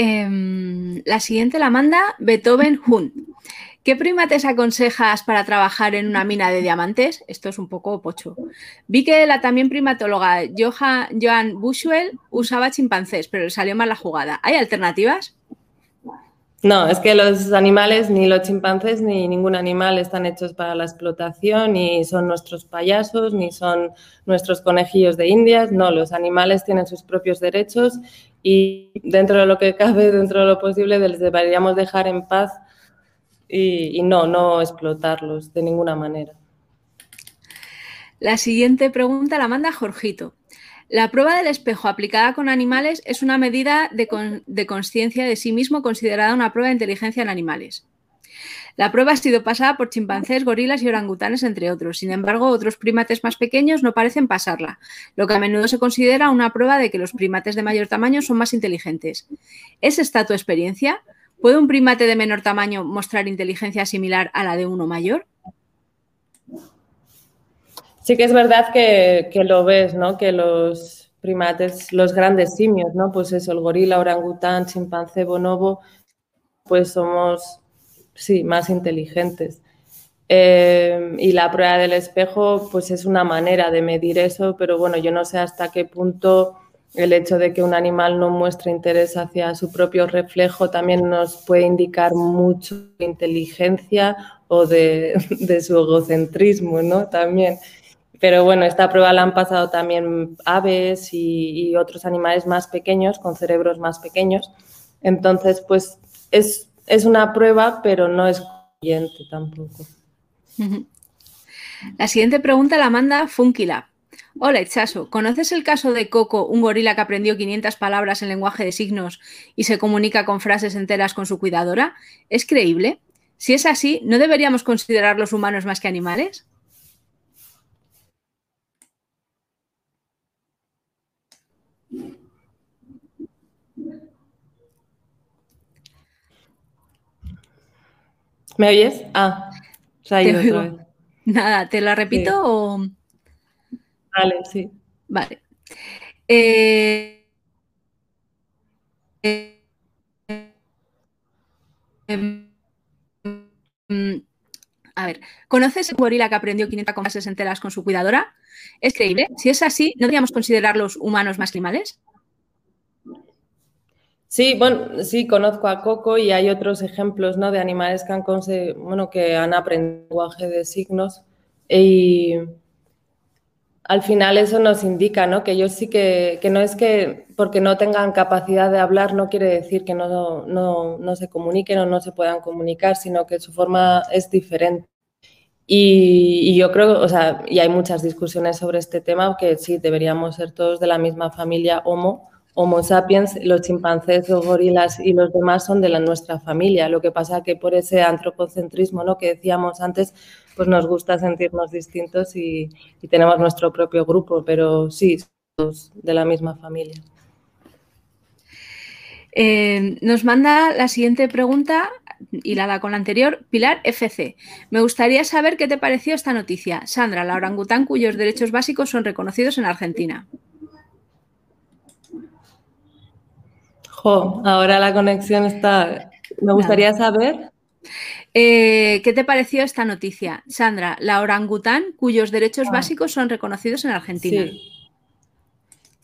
Em, la siguiente la manda Beethoven Hunt. ¿Qué primates aconsejas para trabajar en una mina de diamantes? Esto es un poco pocho. Vi que la también primatóloga Johan Bushwell usaba chimpancés, pero le salió mal la jugada. ¿Hay alternativas? No, es que los animales, ni los chimpancés ni ningún animal están hechos para la explotación, ni son nuestros payasos, ni son nuestros conejillos de indias. No, los animales tienen sus propios derechos y dentro de lo que cabe, dentro de lo posible, les deberíamos dejar en paz y, no, no explotarlos de ninguna manera. La siguiente pregunta la manda Jorgito. La prueba del espejo aplicada con animales es una medida de, conciencia de sí mismo considerada una prueba de inteligencia en animales. La prueba ha sido pasada por chimpancés, gorilas y orangutanes, entre otros. Sin embargo, otros primates más pequeños no parecen pasarla, lo que a menudo se considera una prueba de que los primates de mayor tamaño son más inteligentes. ¿Es esta tu experiencia? ¿Puede un primate de menor tamaño mostrar inteligencia similar a la de uno mayor? Sí que es verdad que, lo ves, ¿no? Que los primates, los grandes simios, ¿no? Pues eso, el gorila, orangután, chimpancé, bonobo, pues somos, sí, más inteligentes. Eh, y la prueba del espejo, pues es una manera de medir eso, pero bueno, yo no sé hasta qué punto el hecho de que un animal no muestre interés hacia su propio reflejo también nos puede indicar mucho de inteligencia o de, de su egocentrismo, ¿no? También. Pero bueno, esta prueba la han pasado también aves y, otros animales más pequeños, con cerebros más pequeños. Entonces, pues es, una prueba, pero no es concluyente tampoco. La siguiente pregunta la manda Funkila. Hola, Itchaso. ¿Conoces el caso de Coco, un gorila que aprendió 500 palabras en lenguaje de signos y se comunica con frases enteras con su cuidadora? ¿Es creíble? Si es así, ¿no deberíamos considerar los humanos más que animales? ¿Me oyes? Ah, se ha ido otra vez. Nada, ¿te la repito o...? Vale, sí. Vale. Eh, em, a ver, ¿conoces el gorila que aprendió 500 frases enteras con su cuidadora? ¿Es creíble? Si es así, ¿no deberíamos considerarlos humanos más que animales? Sí, bueno, sí, conozco a Coco y hay otros ejemplos ¿no? de animales que han, bueno, que han aprendido lenguaje de signos y al final eso nos indica ¿no? que ellos sí que, que no es que porque no tengan capacidad de hablar no quiere decir que no, no, no se comuniquen o no se puedan comunicar, sino que su forma es diferente. Y, y, yo creo, o sea, y hay muchas discusiones sobre este tema, que sí, deberíamos ser todos de la misma familia Homo, Homo sapiens, los chimpancés, los gorilas y los demás son de la, nuestra familia. Lo que pasa que por ese antropocentrismo ¿no? que decíamos antes, pues nos gusta sentirnos distintos y, tenemos nuestro propio grupo, pero sí, somos de la misma familia. Eh, nos manda la siguiente pregunta, hilada con la anterior, Pilar FC. Me gustaría saber qué te pareció esta noticia. Sandra, la orangután cuyos derechos básicos son reconocidos en Argentina. Jo, ahora la conexión está. Me gustaría saber. Eh, ¿Qué te pareció esta noticia? Sandra, la orangután cuyos derechos ah. básicos son reconocidos en Argentina. Sí.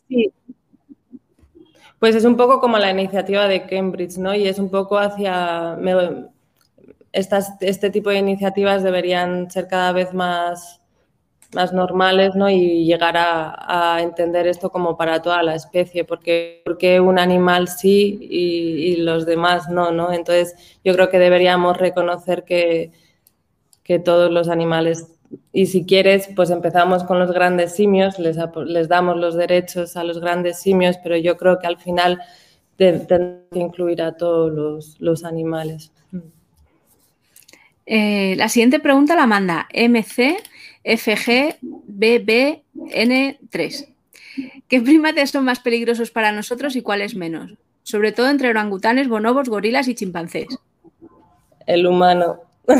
sí. Pues es un poco como la iniciativa de Cambridge, ¿no? Y es un poco hacia. Me, estas, este tipo de iniciativas deberían ser cada vez más más normales ¿no? y llegar a, entender esto como para toda la especie, porque, porque un animal sí y, y, los demás no, ¿no? Entonces yo creo que deberíamos reconocer que, que todos los animales, y si quieres, pues empezamos con los grandes simios, les, les damos los derechos a los grandes simios, pero yo creo que al final tenemos que incluir a todos los, los animales. Eh, la siguiente pregunta la manda MC FGBBN3. ¿Qué primates son más peligrosos para nosotros y cuáles menos? Sobre todo entre orangutanes, bonobos, gorilas y chimpancés. El humano.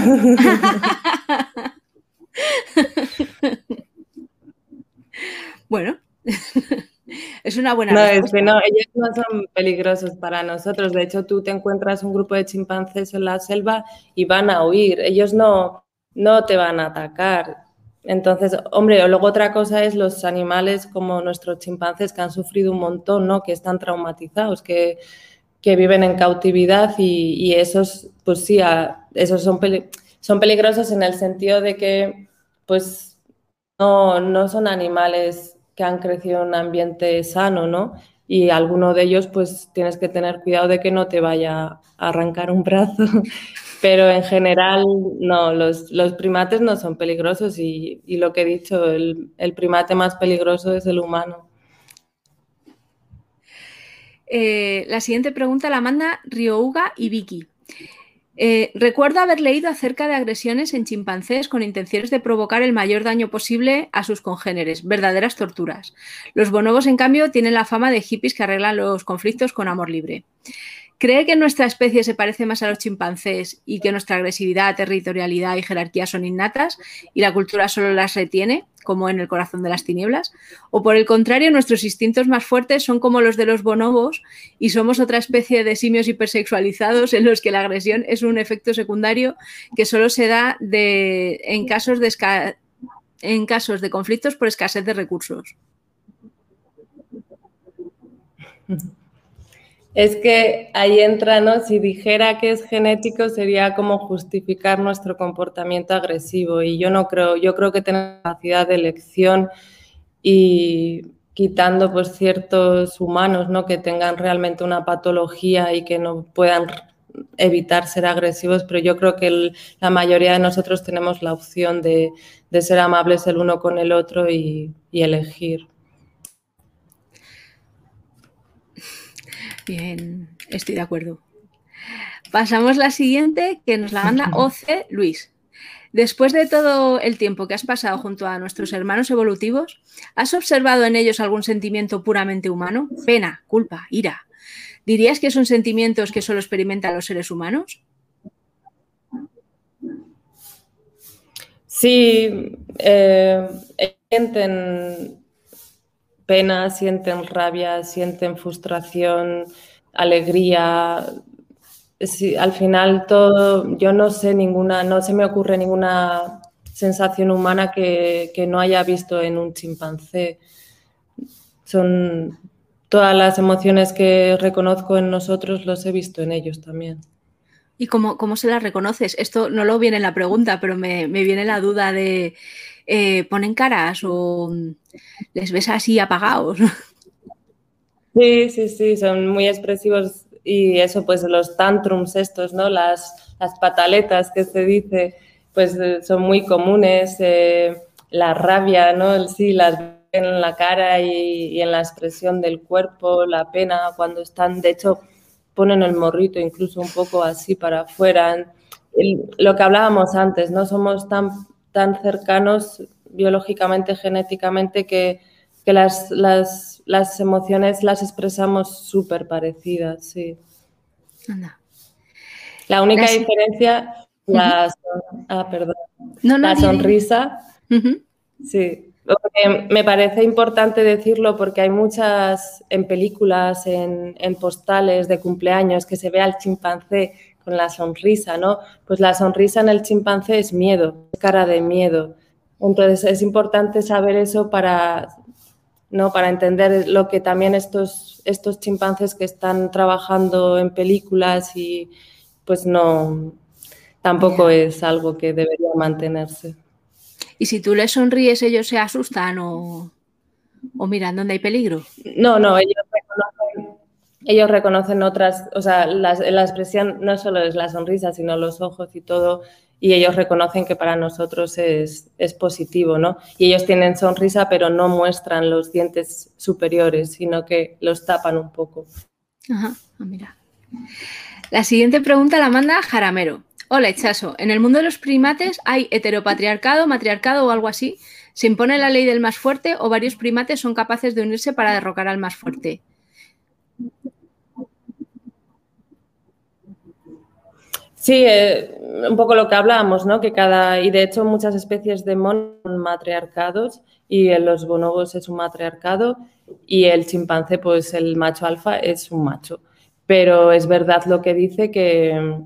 bueno, es una buena No, respuesta. es que no, ellos no son peligrosos para nosotros. De hecho, tú te encuentras un grupo de chimpancés en la selva y van a huir. Ellos no, no te van a atacar. Entonces, hombre, luego otra cosa es los animales como nuestros chimpancés que han sufrido un montón, ¿no? Que están traumatizados, que, que viven en cautividad y, esos, pues sí, esos son, son peligrosos en el sentido de que, pues, no, no son animales que han crecido en un ambiente sano, ¿no? Y alguno de ellos, pues, tienes que tener cuidado de que no te vaya a arrancar un brazo pero en general no, los, los, primates no son peligrosos y, lo que he dicho, el, el, primate más peligroso es el humano. Eh, la siguiente pregunta la manda Ryouga y Vicky. Eh, recuerdo haber leído acerca de agresiones en chimpancés con intenciones de provocar el mayor daño posible a sus congéneres, verdaderas torturas. Los bonobos, en cambio, tienen la fama de hippies que arreglan los conflictos con amor libre. ¿Cree que nuestra especie se parece más a los chimpancés y que nuestra agresividad, territorialidad y jerarquía son innatas y la cultura solo las retiene, como en el corazón de las tinieblas? ¿O por el contrario, nuestros instintos más fuertes son como los de los bonobos y somos otra especie de simios hipersexualizados en los que la agresión es un efecto secundario que solo se da en, casos de en casos de conflictos por escasez de recursos? Es que ahí entra, ¿no? Si dijera que es genético sería como justificar nuestro comportamiento agresivo y yo no creo, yo creo que tenemos capacidad de elección y quitando pues ciertos humanos, ¿no? Que tengan realmente una patología y que no puedan evitar ser agresivos, pero yo creo que la mayoría de nosotros tenemos la opción de, de, ser amables el uno con el otro y, y elegir. Bien, estoy de acuerdo. Pasamos la siguiente, que nos la manda OC Luis. Después de todo el tiempo que has pasado junto a nuestros hermanos evolutivos, ¿has observado en ellos algún sentimiento puramente humano? Pena, culpa, ira. ¿Dirías que son sentimientos que solo experimentan los seres humanos? Sí, eh, sienten pena, sienten rabia, sienten frustración, alegría. al final todo, yo no sé ninguna, no se me ocurre ninguna sensación humana que, que no haya visto en un chimpancé. Son todas las emociones que reconozco en nosotros, los he visto en ellos también. ¿Y cómo, cómo se las reconoces? Esto no lo viene en la pregunta, pero me, viene la duda de, eh, ¿ponen caras o les ves así apagados? Sí, sí, sí, son muy expresivos y eso, pues los tantrums estos, ¿no? Las, las pataletas que se dice, pues eh, son muy comunes. Eh, la rabia, ¿no? Sí, las en la cara y en la expresión del cuerpo, la pena, cuando están, de hecho, ponen el morrito incluso un poco así para afuera. lo que hablábamos antes, no somos tan, tan cercanos biológicamente, genéticamente, que, que las, las, las, emociones las expresamos súper parecidas, sí. La única diferencia, la, ah, perdón, la sonrisa, sí, me parece importante decirlo porque hay muchas en películas, en, postales de cumpleaños que se ve al chimpancé con la sonrisa, ¿no? Pues la sonrisa en el chimpancé es miedo, es cara de miedo. Entonces es importante saber eso para, ¿no? para entender lo que también estos, estos chimpancés que están trabajando en películas y pues no, tampoco es algo que debería mantenerse. Y si tú les sonríes, ellos se asustan o, miran dónde hay peligro. No, no, ellos reconocen, otras, o sea, la, expresión no solo es la sonrisa, sino los ojos y todo, y ellos reconocen que para nosotros es, positivo, ¿no? Y ellos tienen sonrisa, pero no muestran los dientes superiores, sino que los tapan un poco. Ajá, ah, mira. La siguiente pregunta la manda Jaramero. Hola, Echaso. En el mundo de los primates hay heteropatriarcado, matriarcado o algo así. ¿Se impone la ley del más fuerte o varios primates son capaces de unirse para derrocar al más fuerte? Sí, eh, un poco lo que hablábamos, ¿no? Que cada, y de hecho muchas especies de monos son matriarcados y los bonobos es un matriarcado y el chimpancé, pues el macho alfa es un macho. Pero es verdad lo que dice que,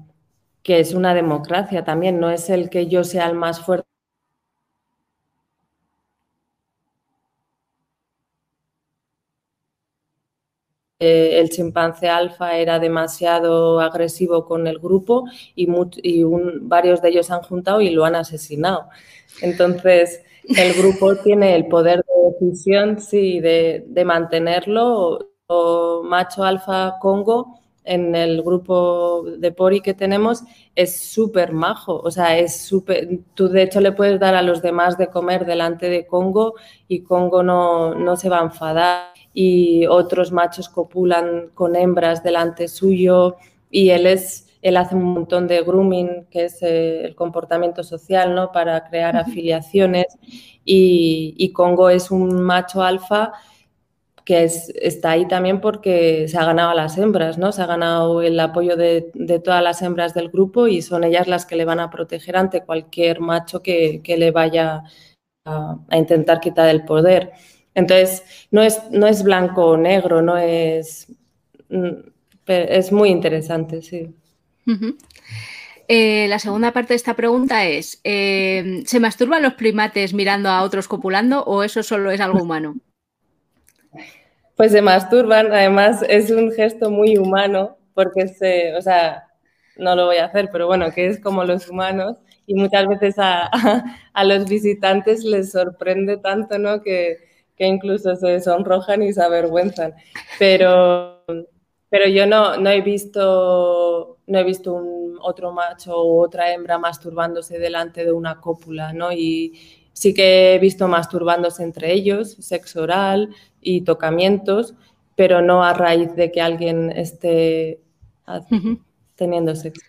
que es una democracia también, no es el que yo sea el más fuerte. Eh, el chimpancé alfa era demasiado agresivo con el grupo y, varios de ellos han juntado y lo han asesinado. Entonces, el grupo tiene el poder de decisión, sí, de, de mantenerlo. O macho alfa Congo en el grupo de Pori que tenemos es súper majo, o sea, es súper, tú de hecho le puedes dar a los demás de comer delante de Congo y Congo no, no se va a enfadar y otros machos copulan con hembras delante suyo y él es él hace un montón de grooming, que es eh, el comportamiento social, ¿no? Para crear afiliaciones. Y, y Congo es un macho alfa que está ahí también porque se ha ganado a las hembras, ¿no? Se ha ganado el apoyo de, todas las hembras del grupo y son ellas las que le van a proteger ante cualquier macho que, le vaya a, intentar quitar el poder. Entonces, no es, no es blanco o negro, no es... Mm, es muy interesante, sí. Eh, la segunda parte de esta pregunta es, eh, ¿se masturban los primates mirando a otros copulando o eso solo es algo humano? Pues se masturban, además es un gesto muy humano, porque se, o sea, no lo voy a hacer, pero bueno, que es como los humanos y muchas veces a, los visitantes les sorprende tanto, ¿no? Que, incluso se sonrojan y se avergüenzan. Pero, pero yo no, no he visto, no he visto un otro macho o otra hembra masturbándose delante de una cópula, ¿no? Y sí que he visto masturbándose entre ellos, sexo oral, y tocamientos, pero no a raíz de que alguien esté teniendo sexo.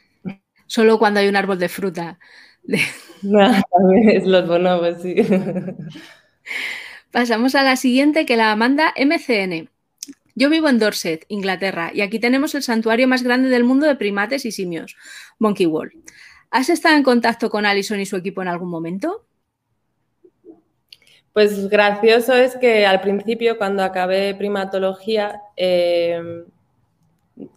Solo cuando hay un árbol de fruta. es los bonobos, sí. Pasamos a la siguiente que la manda MCN. Yo vivo en Dorset, Inglaterra, y aquí tenemos el santuario más grande del mundo de primates y simios, Monkey Wall. ¿Has estado en contacto con Alison y su equipo en algún momento? Pues gracioso es que al principio, cuando acabé primatología, eh,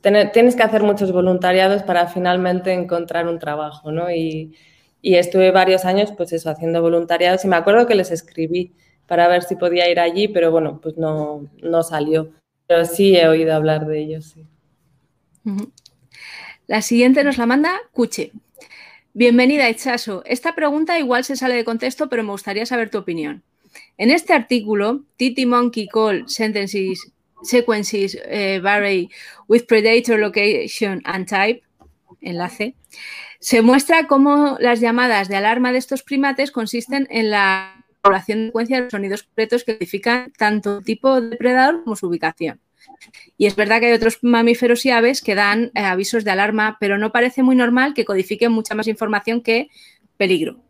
tienes que hacer muchos voluntariados para finalmente encontrar un trabajo, ¿no? Y, estuve varios años, pues eso, haciendo voluntariados y me acuerdo que les escribí para ver si podía ir allí, pero bueno, pues no, no salió. Pero sí he oído hablar de ellos, sí. La siguiente nos la manda Cuche. Bienvenida, Echaso. Esta pregunta igual se sale de contexto, pero me gustaría saber tu opinión. En este artículo, Titi Monkey Call Sentences Sequences eh, Vary with Predator Location and Type, enlace, se muestra cómo las llamadas de alarma de estos primates consisten en la población de secuencia de sonidos concretos que identifican tanto tipo de depredador como su ubicación. Y es verdad que hay otros mamíferos y aves que dan eh, avisos de alarma, pero no parece muy normal que codifiquen mucha más información que peligro.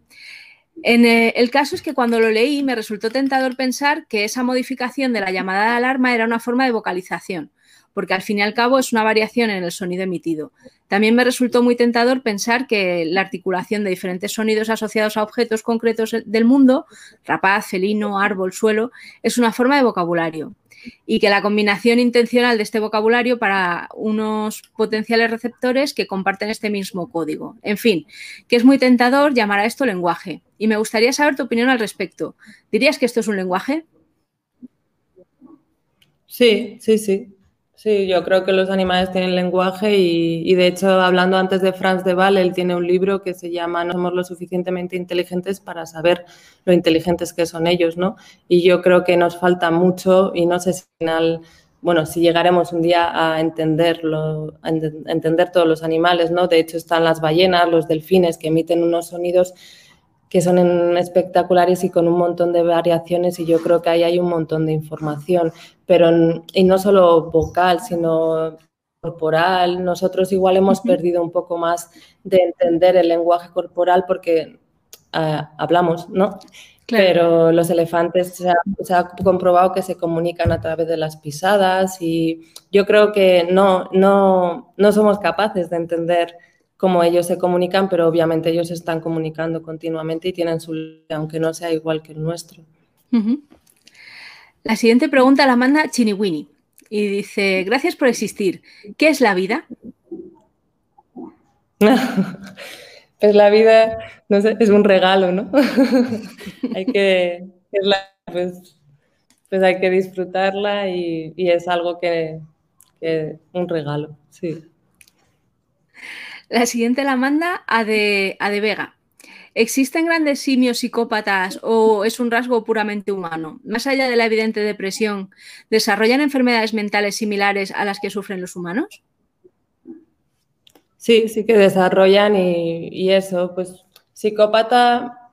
Eh, el caso es que cuando lo leí me resultó tentador pensar que esa modificación de la llamada de alarma era una forma de vocalización, porque al fin y al cabo es una variación en el sonido emitido. También me resultó muy tentador pensar que la articulación de diferentes sonidos asociados a objetos concretos del mundo, rapaz, felino, árbol, suelo, es una forma de vocabulario y que la combinación intencional de este vocabulario para unos potenciales receptores que comparten este mismo código. En fin, que es muy tentador llamar a esto lenguaje. Y me gustaría saber tu opinión al respecto. ¿Dirías que esto es un lenguaje? Sí, sí, sí. Sí, yo creo que los animales tienen lenguaje y, de hecho, hablando antes de Franz de Waal, él tiene un libro que se llama No somos lo suficientemente inteligentes para saber lo inteligentes que son ellos, ¿no? Y yo creo que nos falta mucho y no sé si al final, bueno, si llegaremos un día a entenderlo, a entender todos los animales, ¿no? De hecho, están las ballenas, los delfines que emiten unos sonidos que son espectaculares y con un montón de variaciones y yo creo que ahí hay un montón de información, pero y no solo vocal, sino corporal. Nosotros igual hemos perdido un poco más de entender el lenguaje corporal porque ah, hablamos, ¿no? Pero los elefantes se ha, se ha, comprobado que se comunican a través de las pisadas y yo creo que no, no, no somos capaces de entender cómo ellos se comunican, pero obviamente ellos están comunicando continuamente y tienen su, aunque no sea igual que el nuestro. La siguiente pregunta la manda Chiniwini y dice, gracias por existir. ¿Qué es la vida? pues la vida, no sé, es un regalo, ¿no? hay que, pues, pues, hay que disfrutarla y, es algo que, que, un regalo, sí. La siguiente la manda a de, a de Vega. ¿Existen grandes simios psicópatas o es un rasgo puramente humano? Más allá de la evidente depresión, ¿desarrollan enfermedades mentales similares a las que sufren los humanos? Sí, sí que desarrollan y, y eso, pues psicópata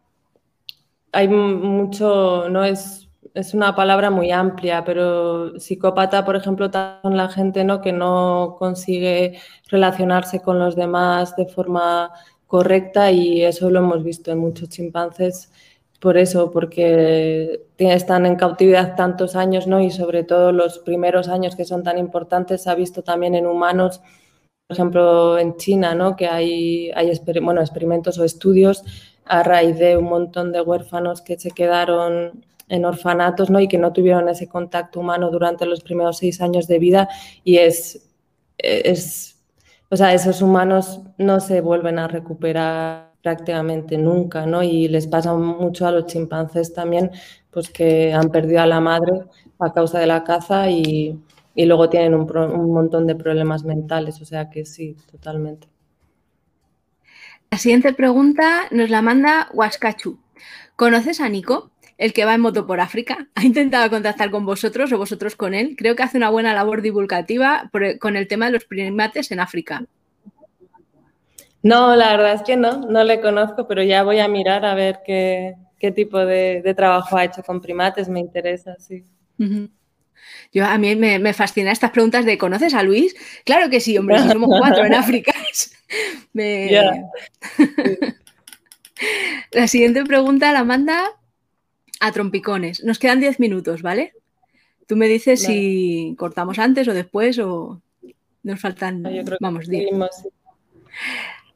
hay mucho, no es es una palabra muy amplia, pero psicópata, por ejemplo, son la gente ¿no? que no consigue relacionarse con los demás de forma correcta y eso lo hemos visto en muchos chimpancés por eso, porque están en cautividad tantos años, ¿no? Y sobre todo los primeros años que son tan importantes, se ha visto también en humanos, por ejemplo, en China, ¿no? Que hay, hay bueno, experimentos o estudios a raíz de un montón de huérfanos que se quedaron en orfanatos ¿no? y que no tuvieron ese contacto humano durante los primeros seis años de vida y es, es, o sea, esos humanos no se vuelven a recuperar prácticamente nunca, ¿no? Y les pasa mucho a los chimpancés también, pues que han perdido a la madre a causa de la caza y, y luego tienen un, un montón de problemas mentales, o sea que sí, totalmente. La siguiente pregunta nos la manda Huascachu. ¿Conoces a Nico? El que va en moto por África, ha intentado contactar con vosotros o vosotros con él. Creo que hace una buena labor divulgativa con el tema de los primates en África. No, la verdad es que no, no le conozco, pero ya voy a mirar a ver qué, tipo de, trabajo ha hecho con primates, me interesa, sí. Yo, a mí me, me fascinan estas preguntas de ¿conoces a Luis? Claro que sí, hombre, somos cuatro en África. La siguiente pregunta la manda a trompicones. Nos quedan 10 minutos, ¿vale? Tú me dices si cortamos antes o después o nos faltan, vamos, 10.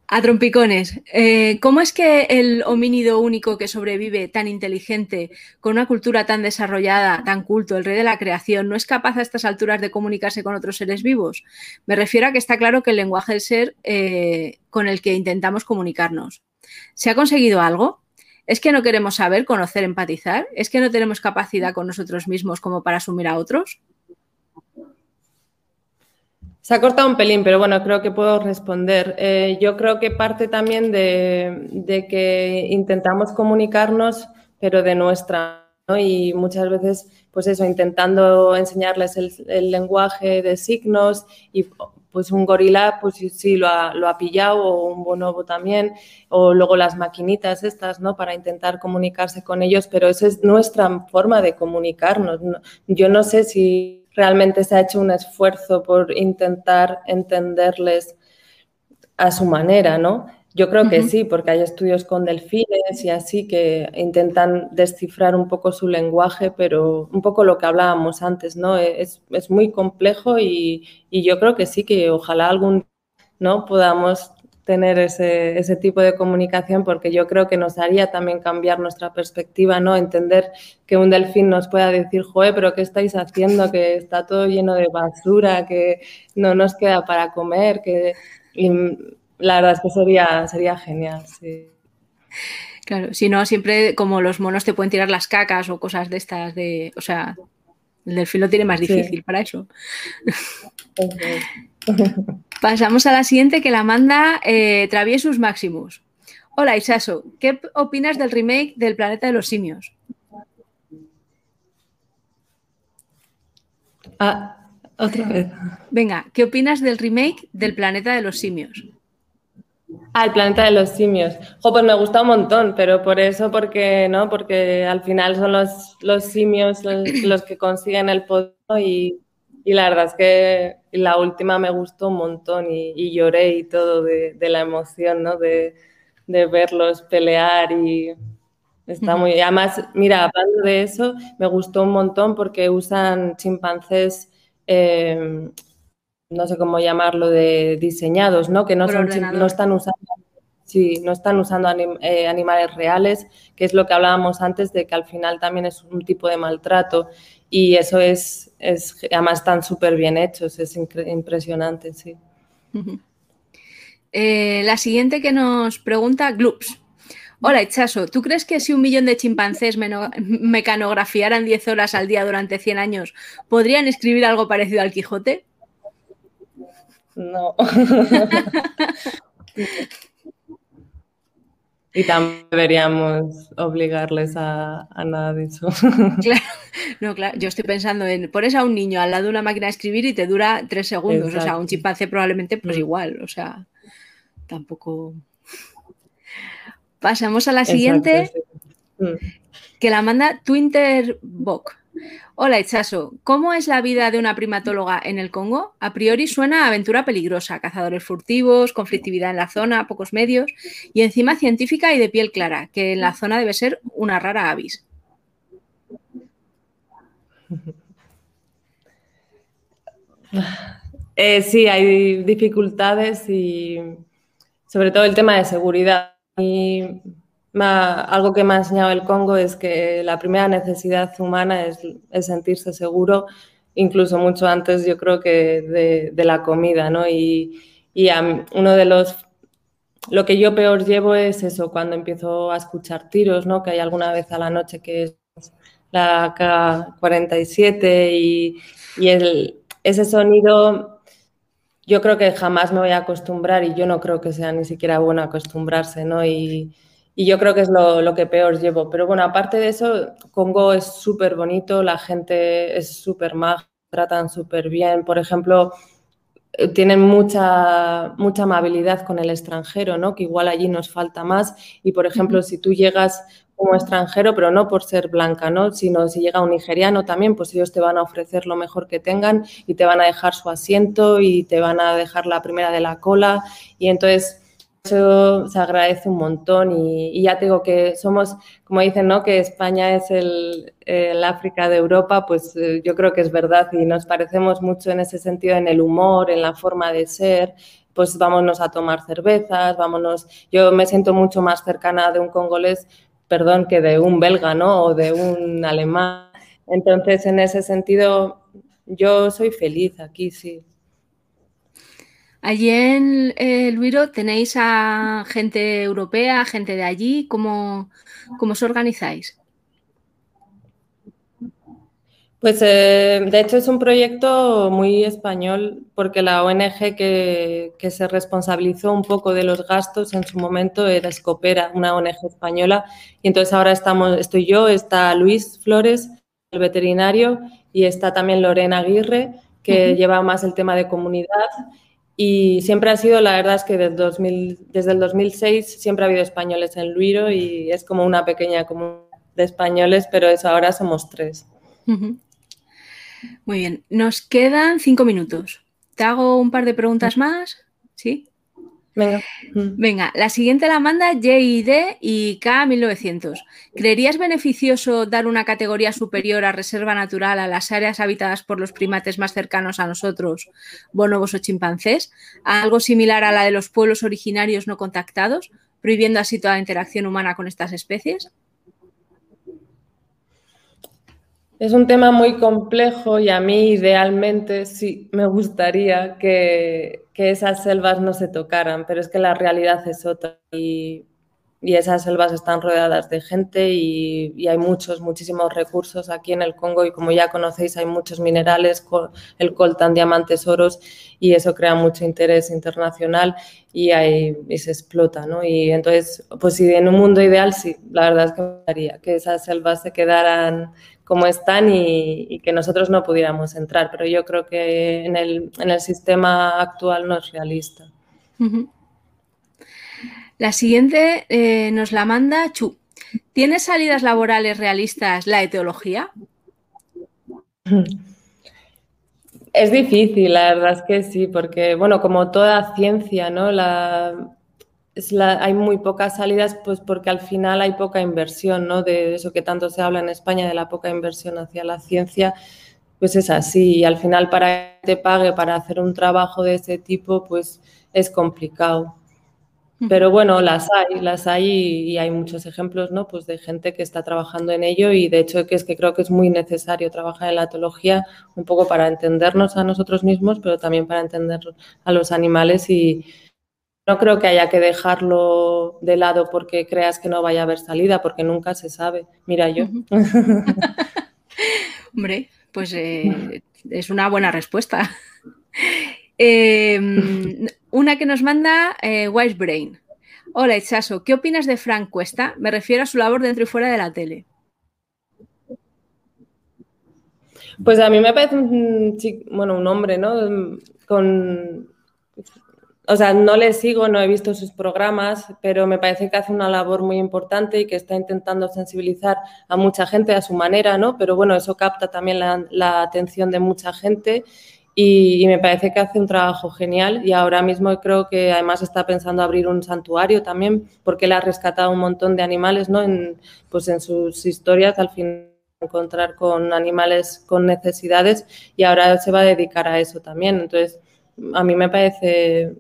A trompicones, eh, ¿cómo es que el homínido único que sobrevive, tan inteligente, con una cultura tan desarrollada, tan culto, el rey de la creación, no es capaz a estas alturas de comunicarse con otros seres vivos? Me refiero a que está claro que el lenguaje es ser eh, con el que intentamos comunicarnos. ¿Se ha conseguido algo? ¿Es que no queremos saber, conocer, empatizar? ¿Es que no tenemos capacidad con nosotros mismos como para asumir a otros? Se ha cortado un pelín, pero bueno, creo que puedo responder. Eh, yo creo que parte también de, que intentamos comunicarnos, pero de nuestra. Y muchas veces, pues eso, intentando enseñarles el, lenguaje de signos y pues un gorila, pues sí, lo ha, lo ha, pillado, o un bonobo también, o luego las maquinitas estas, ¿no? Para intentar comunicarse con ellos, pero esa es nuestra forma de comunicarnos. Yo no sé si realmente se ha hecho un esfuerzo por intentar entenderles a su manera, ¿no? Yo creo que sí, porque hay estudios con delfines y así que intentan descifrar un poco su lenguaje, pero un poco lo que hablábamos antes, ¿no? Es, muy complejo y, y, yo creo que sí, que ojalá algún no podamos tener ese, ese, tipo de comunicación porque yo creo que nos haría también cambiar nuestra perspectiva, ¿no? Entender que un delfín nos pueda decir, joder, pero ¿qué estáis haciendo? Que está todo lleno de basura, que no nos queda para comer, que la verdad es que sería, sería genial, sí. Claro, si no, siempre como los monos te pueden tirar las cacas o cosas de estas, de, o sea, el delfín lo tiene más difícil para eso. Pasamos a la siguiente que la manda eh, Traviesus Maximus. Hola Isaso, ¿qué opinas del remake del Planeta de los Simios? Ah, otra vez. Venga, ¿qué opinas del remake del Planeta de los Simios? Ah, el planeta de los simios. Jo, pues me gusta un montón, pero por eso, porque, ¿no? Porque al final son los, los simios los, que consiguen el poder y y la verdad es que la última me gustó un montón y, lloré y todo de, la emoción, ¿no? De, verlos pelear y está muy... Además, mira, hablando de eso, me gustó un montón porque usan chimpancés, eh, no sé cómo llamarlo, de diseñados, ¿no? Que no, son, no están usando... Sí, no están usando eh, animales reales, que es lo que hablábamos antes de que al final también es un tipo de maltrato y eso es, es además están súper bien hechos, es impresionante, sí. Eh, la siguiente que nos pregunta Gloops. Hola, Ichaso, ¿tú crees que si un millón de chimpancés mecanografiaran 10 horas al día durante 100 años, podrían escribir algo parecido al Quijote? No. Y también deberíamos obligarles a, nada de eso. Claro, no, claro. Yo estoy pensando en pones a un niño al lado de una máquina de escribir y te dura tres segundos. O sea, un chimpancé probablemente, pues mm. igual. O sea, tampoco. Pasamos a la siguiente, mm. que la manda Twinterbock. Hola, Echaso. ¿Cómo es la vida de una primatóloga en el Congo? A priori suena a aventura peligrosa, cazadores furtivos, conflictividad en la zona, pocos medios y encima científica y de piel clara, que en la zona debe ser una rara avis. Eh, sí, hay dificultades y sobre todo el tema de seguridad. Algo que me ha enseñado el Congo es que la primera necesidad humana es, sentirse seguro, incluso mucho antes yo creo que de, la comida, ¿no? Y, uno de los... Lo que yo peor llevo es eso, cuando empiezo a escuchar tiros, ¿no? Que hay alguna vez a la noche que es la K-47 y, y ese sonido yo creo que jamás me voy a acostumbrar y yo no creo que sea ni siquiera bueno acostumbrarse, ¿no? Y, y yo creo que es lo, que peor llevo. Pero bueno, aparte de eso, Congo es súper bonito, la gente es súper maja, tratan súper bien. Por ejemplo, eh, tienen mucha, mucha amabilidad con el extranjero, ¿no? Que igual allí nos falta más. Y por ejemplo, si tú llegas como extranjero, pero no por ser blanca, ¿no? Sino si llega un nigeriano también, pues ellos te van a ofrecer lo mejor que tengan y te van a dejar su asiento y te van a dejar la primera de la cola. Y entonces eso se agradece un montón y, ya te digo que somos, como dicen, ¿no? que España es el, África de Europa, pues eh, yo creo que es verdad y nos parecemos mucho en ese sentido, en el humor, en la forma de ser, pues vámonos a tomar cervezas, vámonos, yo me siento mucho más cercana de un congolés, perdón, que de un belga, ¿no? O de un alemán. Entonces, en ese sentido, yo soy feliz aquí, sí. Allí en el Luiro tenéis a gente europea, gente de allí, ¿cómo, cómo os organizáis? Pues eh, de hecho es un proyecto muy español porque la ONG que, se responsabilizó un poco de los gastos en su momento era Escopera, una ONG española. Y entonces ahora estamos, estoy yo, está Luis Flores, el veterinario, y está también Lorena Aguirre, que lleva más el tema de comunidad. Y siempre ha sido, la verdad es que desde, 2000, desde el 2006 siempre ha habido españoles en Luiro y es como una pequeña comunidad de españoles, pero eso ahora somos tres. Muy bien, nos quedan cinco minutos. ¿Te hago un par de preguntas más? ¿Sí? Venga. Venga, la siguiente la manda JID y K1900. ¿Creerías beneficioso dar una categoría superior a reserva natural a las áreas habitadas por los primates más cercanos a nosotros, bonobos o chimpancés, algo similar a la de los pueblos originarios no contactados, prohibiendo así toda interacción humana con estas especies? Es un tema muy complejo y a mí idealmente sí me gustaría que, esas selvas no se tocaran, pero es que la realidad es otra y, esas selvas están rodeadas de gente y, hay muchos, muchísimos recursos aquí en el Congo y como ya conocéis hay muchos minerales, el coltan, diamantes, oros y eso crea mucho interés internacional y, hay, y se explota, ¿no? Y entonces, pues si en un mundo ideal sí, la verdad es que me gustaría que esas selvas se quedaran como están y, que nosotros no pudiéramos entrar. Pero yo creo que en el, sistema actual no es realista. La siguiente eh, nos la manda Chu. ¿Tiene salidas laborales realistas la etiología? Es difícil, la verdad es que sí, porque, bueno, como toda ciencia, ¿no? La, hay muy pocas salidas, pues porque al final hay poca inversión, ¿no? De eso que tanto se habla en España, de la poca inversión hacia la ciencia, pues es así. Y al final para que te pague para hacer un trabajo de ese tipo, pues es complicado. Pero bueno, las hay, las hay y, hay muchos ejemplos, ¿no? Pues de gente que está trabajando en ello y de hecho que es que creo que es muy necesario trabajar en la etología un poco para entendernos a nosotros mismos, pero también para entender a los animales y, no creo que haya que dejarlo de lado porque creas que no vaya a haber salida, porque nunca se sabe. Mira yo. Hombre, pues eh, es una buena respuesta. Em, una que nos manda eh, Wise Brain. Hola, Itchaso, ¿qué opinas de Frank Cuesta? Me refiero a su labor dentro y fuera de la tele. Pues a mí me parece un, bueno, un hombre, ¿no? Con o sea, no le sigo, no he visto sus programas, pero me parece que hace una labor muy importante y que está intentando sensibilizar a mucha gente a su manera, ¿no? Pero bueno, eso capta también la, atención de mucha gente y, me parece que hace un trabajo genial y ahora mismo creo que además está pensando abrir un santuario también porque él ha rescatado un montón de animales, ¿no? En, pues en sus historias al final encontrar con animales con necesidades y ahora se va a dedicar a eso también. Entonces, a mí me parece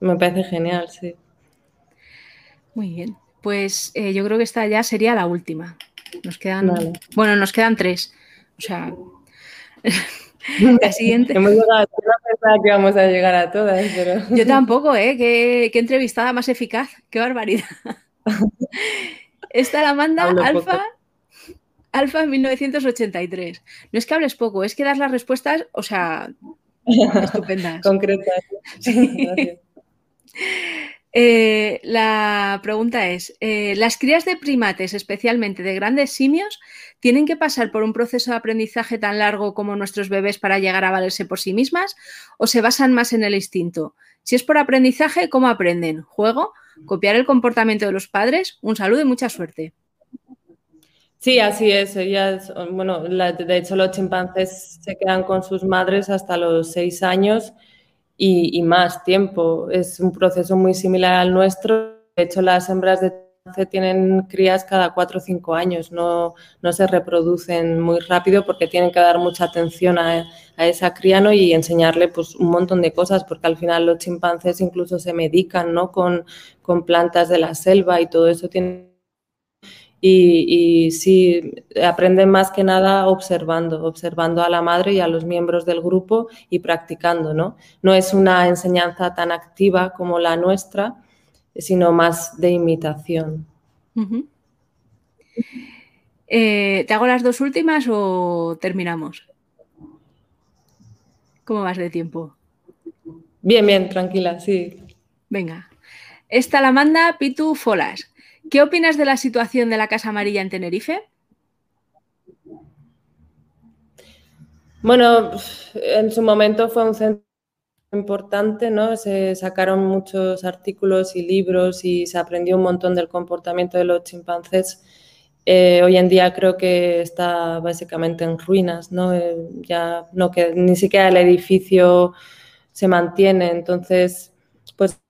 me parece genial, sí. Muy bien. Pues eh, yo creo que esta ya sería la última. Nos quedan. Bueno, nos quedan tres. O sea. la siguiente. Hemos llegado, no que vamos a llegar a todas, pero. Yo tampoco, ¿eh? Qué, entrevistada más eficaz. Qué barbaridad. Esta la manda Alfa. Alfa 1983. No es que hables poco, es que das las respuestas, o sea, estupendas. Concretas. Sí. Eh, la pregunta es, eh, ¿las crías de primates, especialmente de grandes simios, tienen que pasar por un proceso de aprendizaje tan largo como nuestros bebés para llegar a valerse por sí mismas o se basan más en el instinto? Si es por aprendizaje, ¿cómo aprenden? ¿Juego? ¿Copiar el comportamiento de los padres? Un saludo y mucha suerte. Sí, así es. Ellas, bueno, de hecho los chimpancés se quedan con sus madres hasta los seis años y, más tiempo. Es un proceso muy similar al nuestro. De hecho, las hembras de tienen crías cada cuatro o cinco años, no, no, se reproducen muy rápido porque tienen que dar mucha atención a, a esa cría y enseñarle pues, un montón de cosas, porque al final los chimpancés incluso se medican ¿no? con, con plantas de la selva y todo eso tiene y, y, sí, aprenden más que nada observando, observando a la madre y a los miembros del grupo y practicando, ¿no? No es una enseñanza tan activa como la nuestra, sino más de imitación. Eh, ¿Te hago las dos últimas o terminamos? ¿Cómo vas de tiempo? Bien, bien, tranquila, sí. Venga. Esta la manda Pitu Folas. ¿Qué opinas de la situación de la Casa Amarilla en Tenerife? Bueno, en su momento fue un centro importante, ¿no? Se sacaron muchos artículos y libros y se aprendió un montón del comportamiento de los chimpancés. Eh, hoy en día creo que está básicamente en ruinas, ¿no? Eh, ya no que ni siquiera el edificio se mantiene, entonces, pues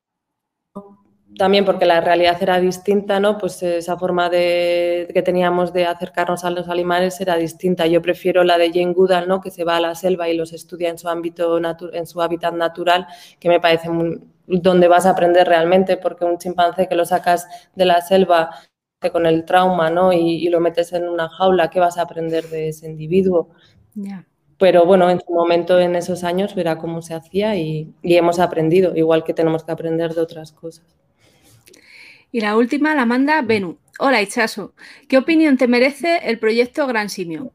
también porque la realidad era distinta, ¿no? Pues esa forma de, que teníamos de acercarnos a los animales era distinta. Yo prefiero la de Jane Goodall, ¿no? Que se va a la selva y los estudia en su ámbito, en su hábitat natural, que me parece donde vas a aprender realmente, porque un chimpancé que lo sacas de la selva con el trauma, ¿no? Y, lo metes en una jaula, ¿qué vas a aprender de ese individuo? Pero bueno, en su momento, en esos años, verá cómo se hacía y, y hemos aprendido, igual que tenemos que aprender de otras cosas. Y la última la manda Benu. Hola, Ichaso. ¿Qué opinión te merece el proyecto Gran Simio?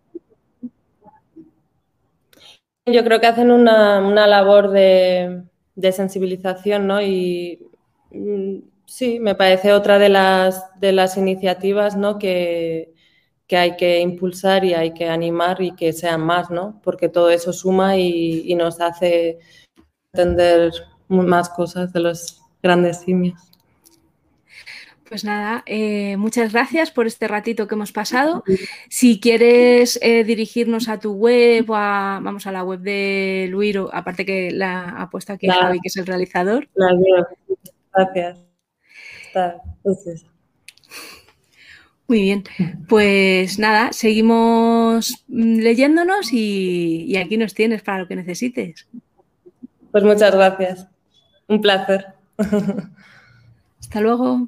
Yo creo que hacen una, labor de, sensibilización, ¿no? Y mm, sí, me parece otra de las, de las iniciativas, ¿no? Que, hay que impulsar y hay que animar y que sean más, ¿no? Porque todo eso suma y, y nos hace entender más cosas de los grandes simios. Pues nada, eh, muchas gracias por este ratito que hemos pasado. Si quieres eh, dirigirnos a tu web o a, vamos a la web de Luiro, aparte que la ha puesto aquí Javi, que es el realizador. Gracias. Muy bien, pues nada, seguimos leyéndonos y, y aquí nos tienes para lo que necesites. Pues muchas gracias. Un placer. Hasta luego.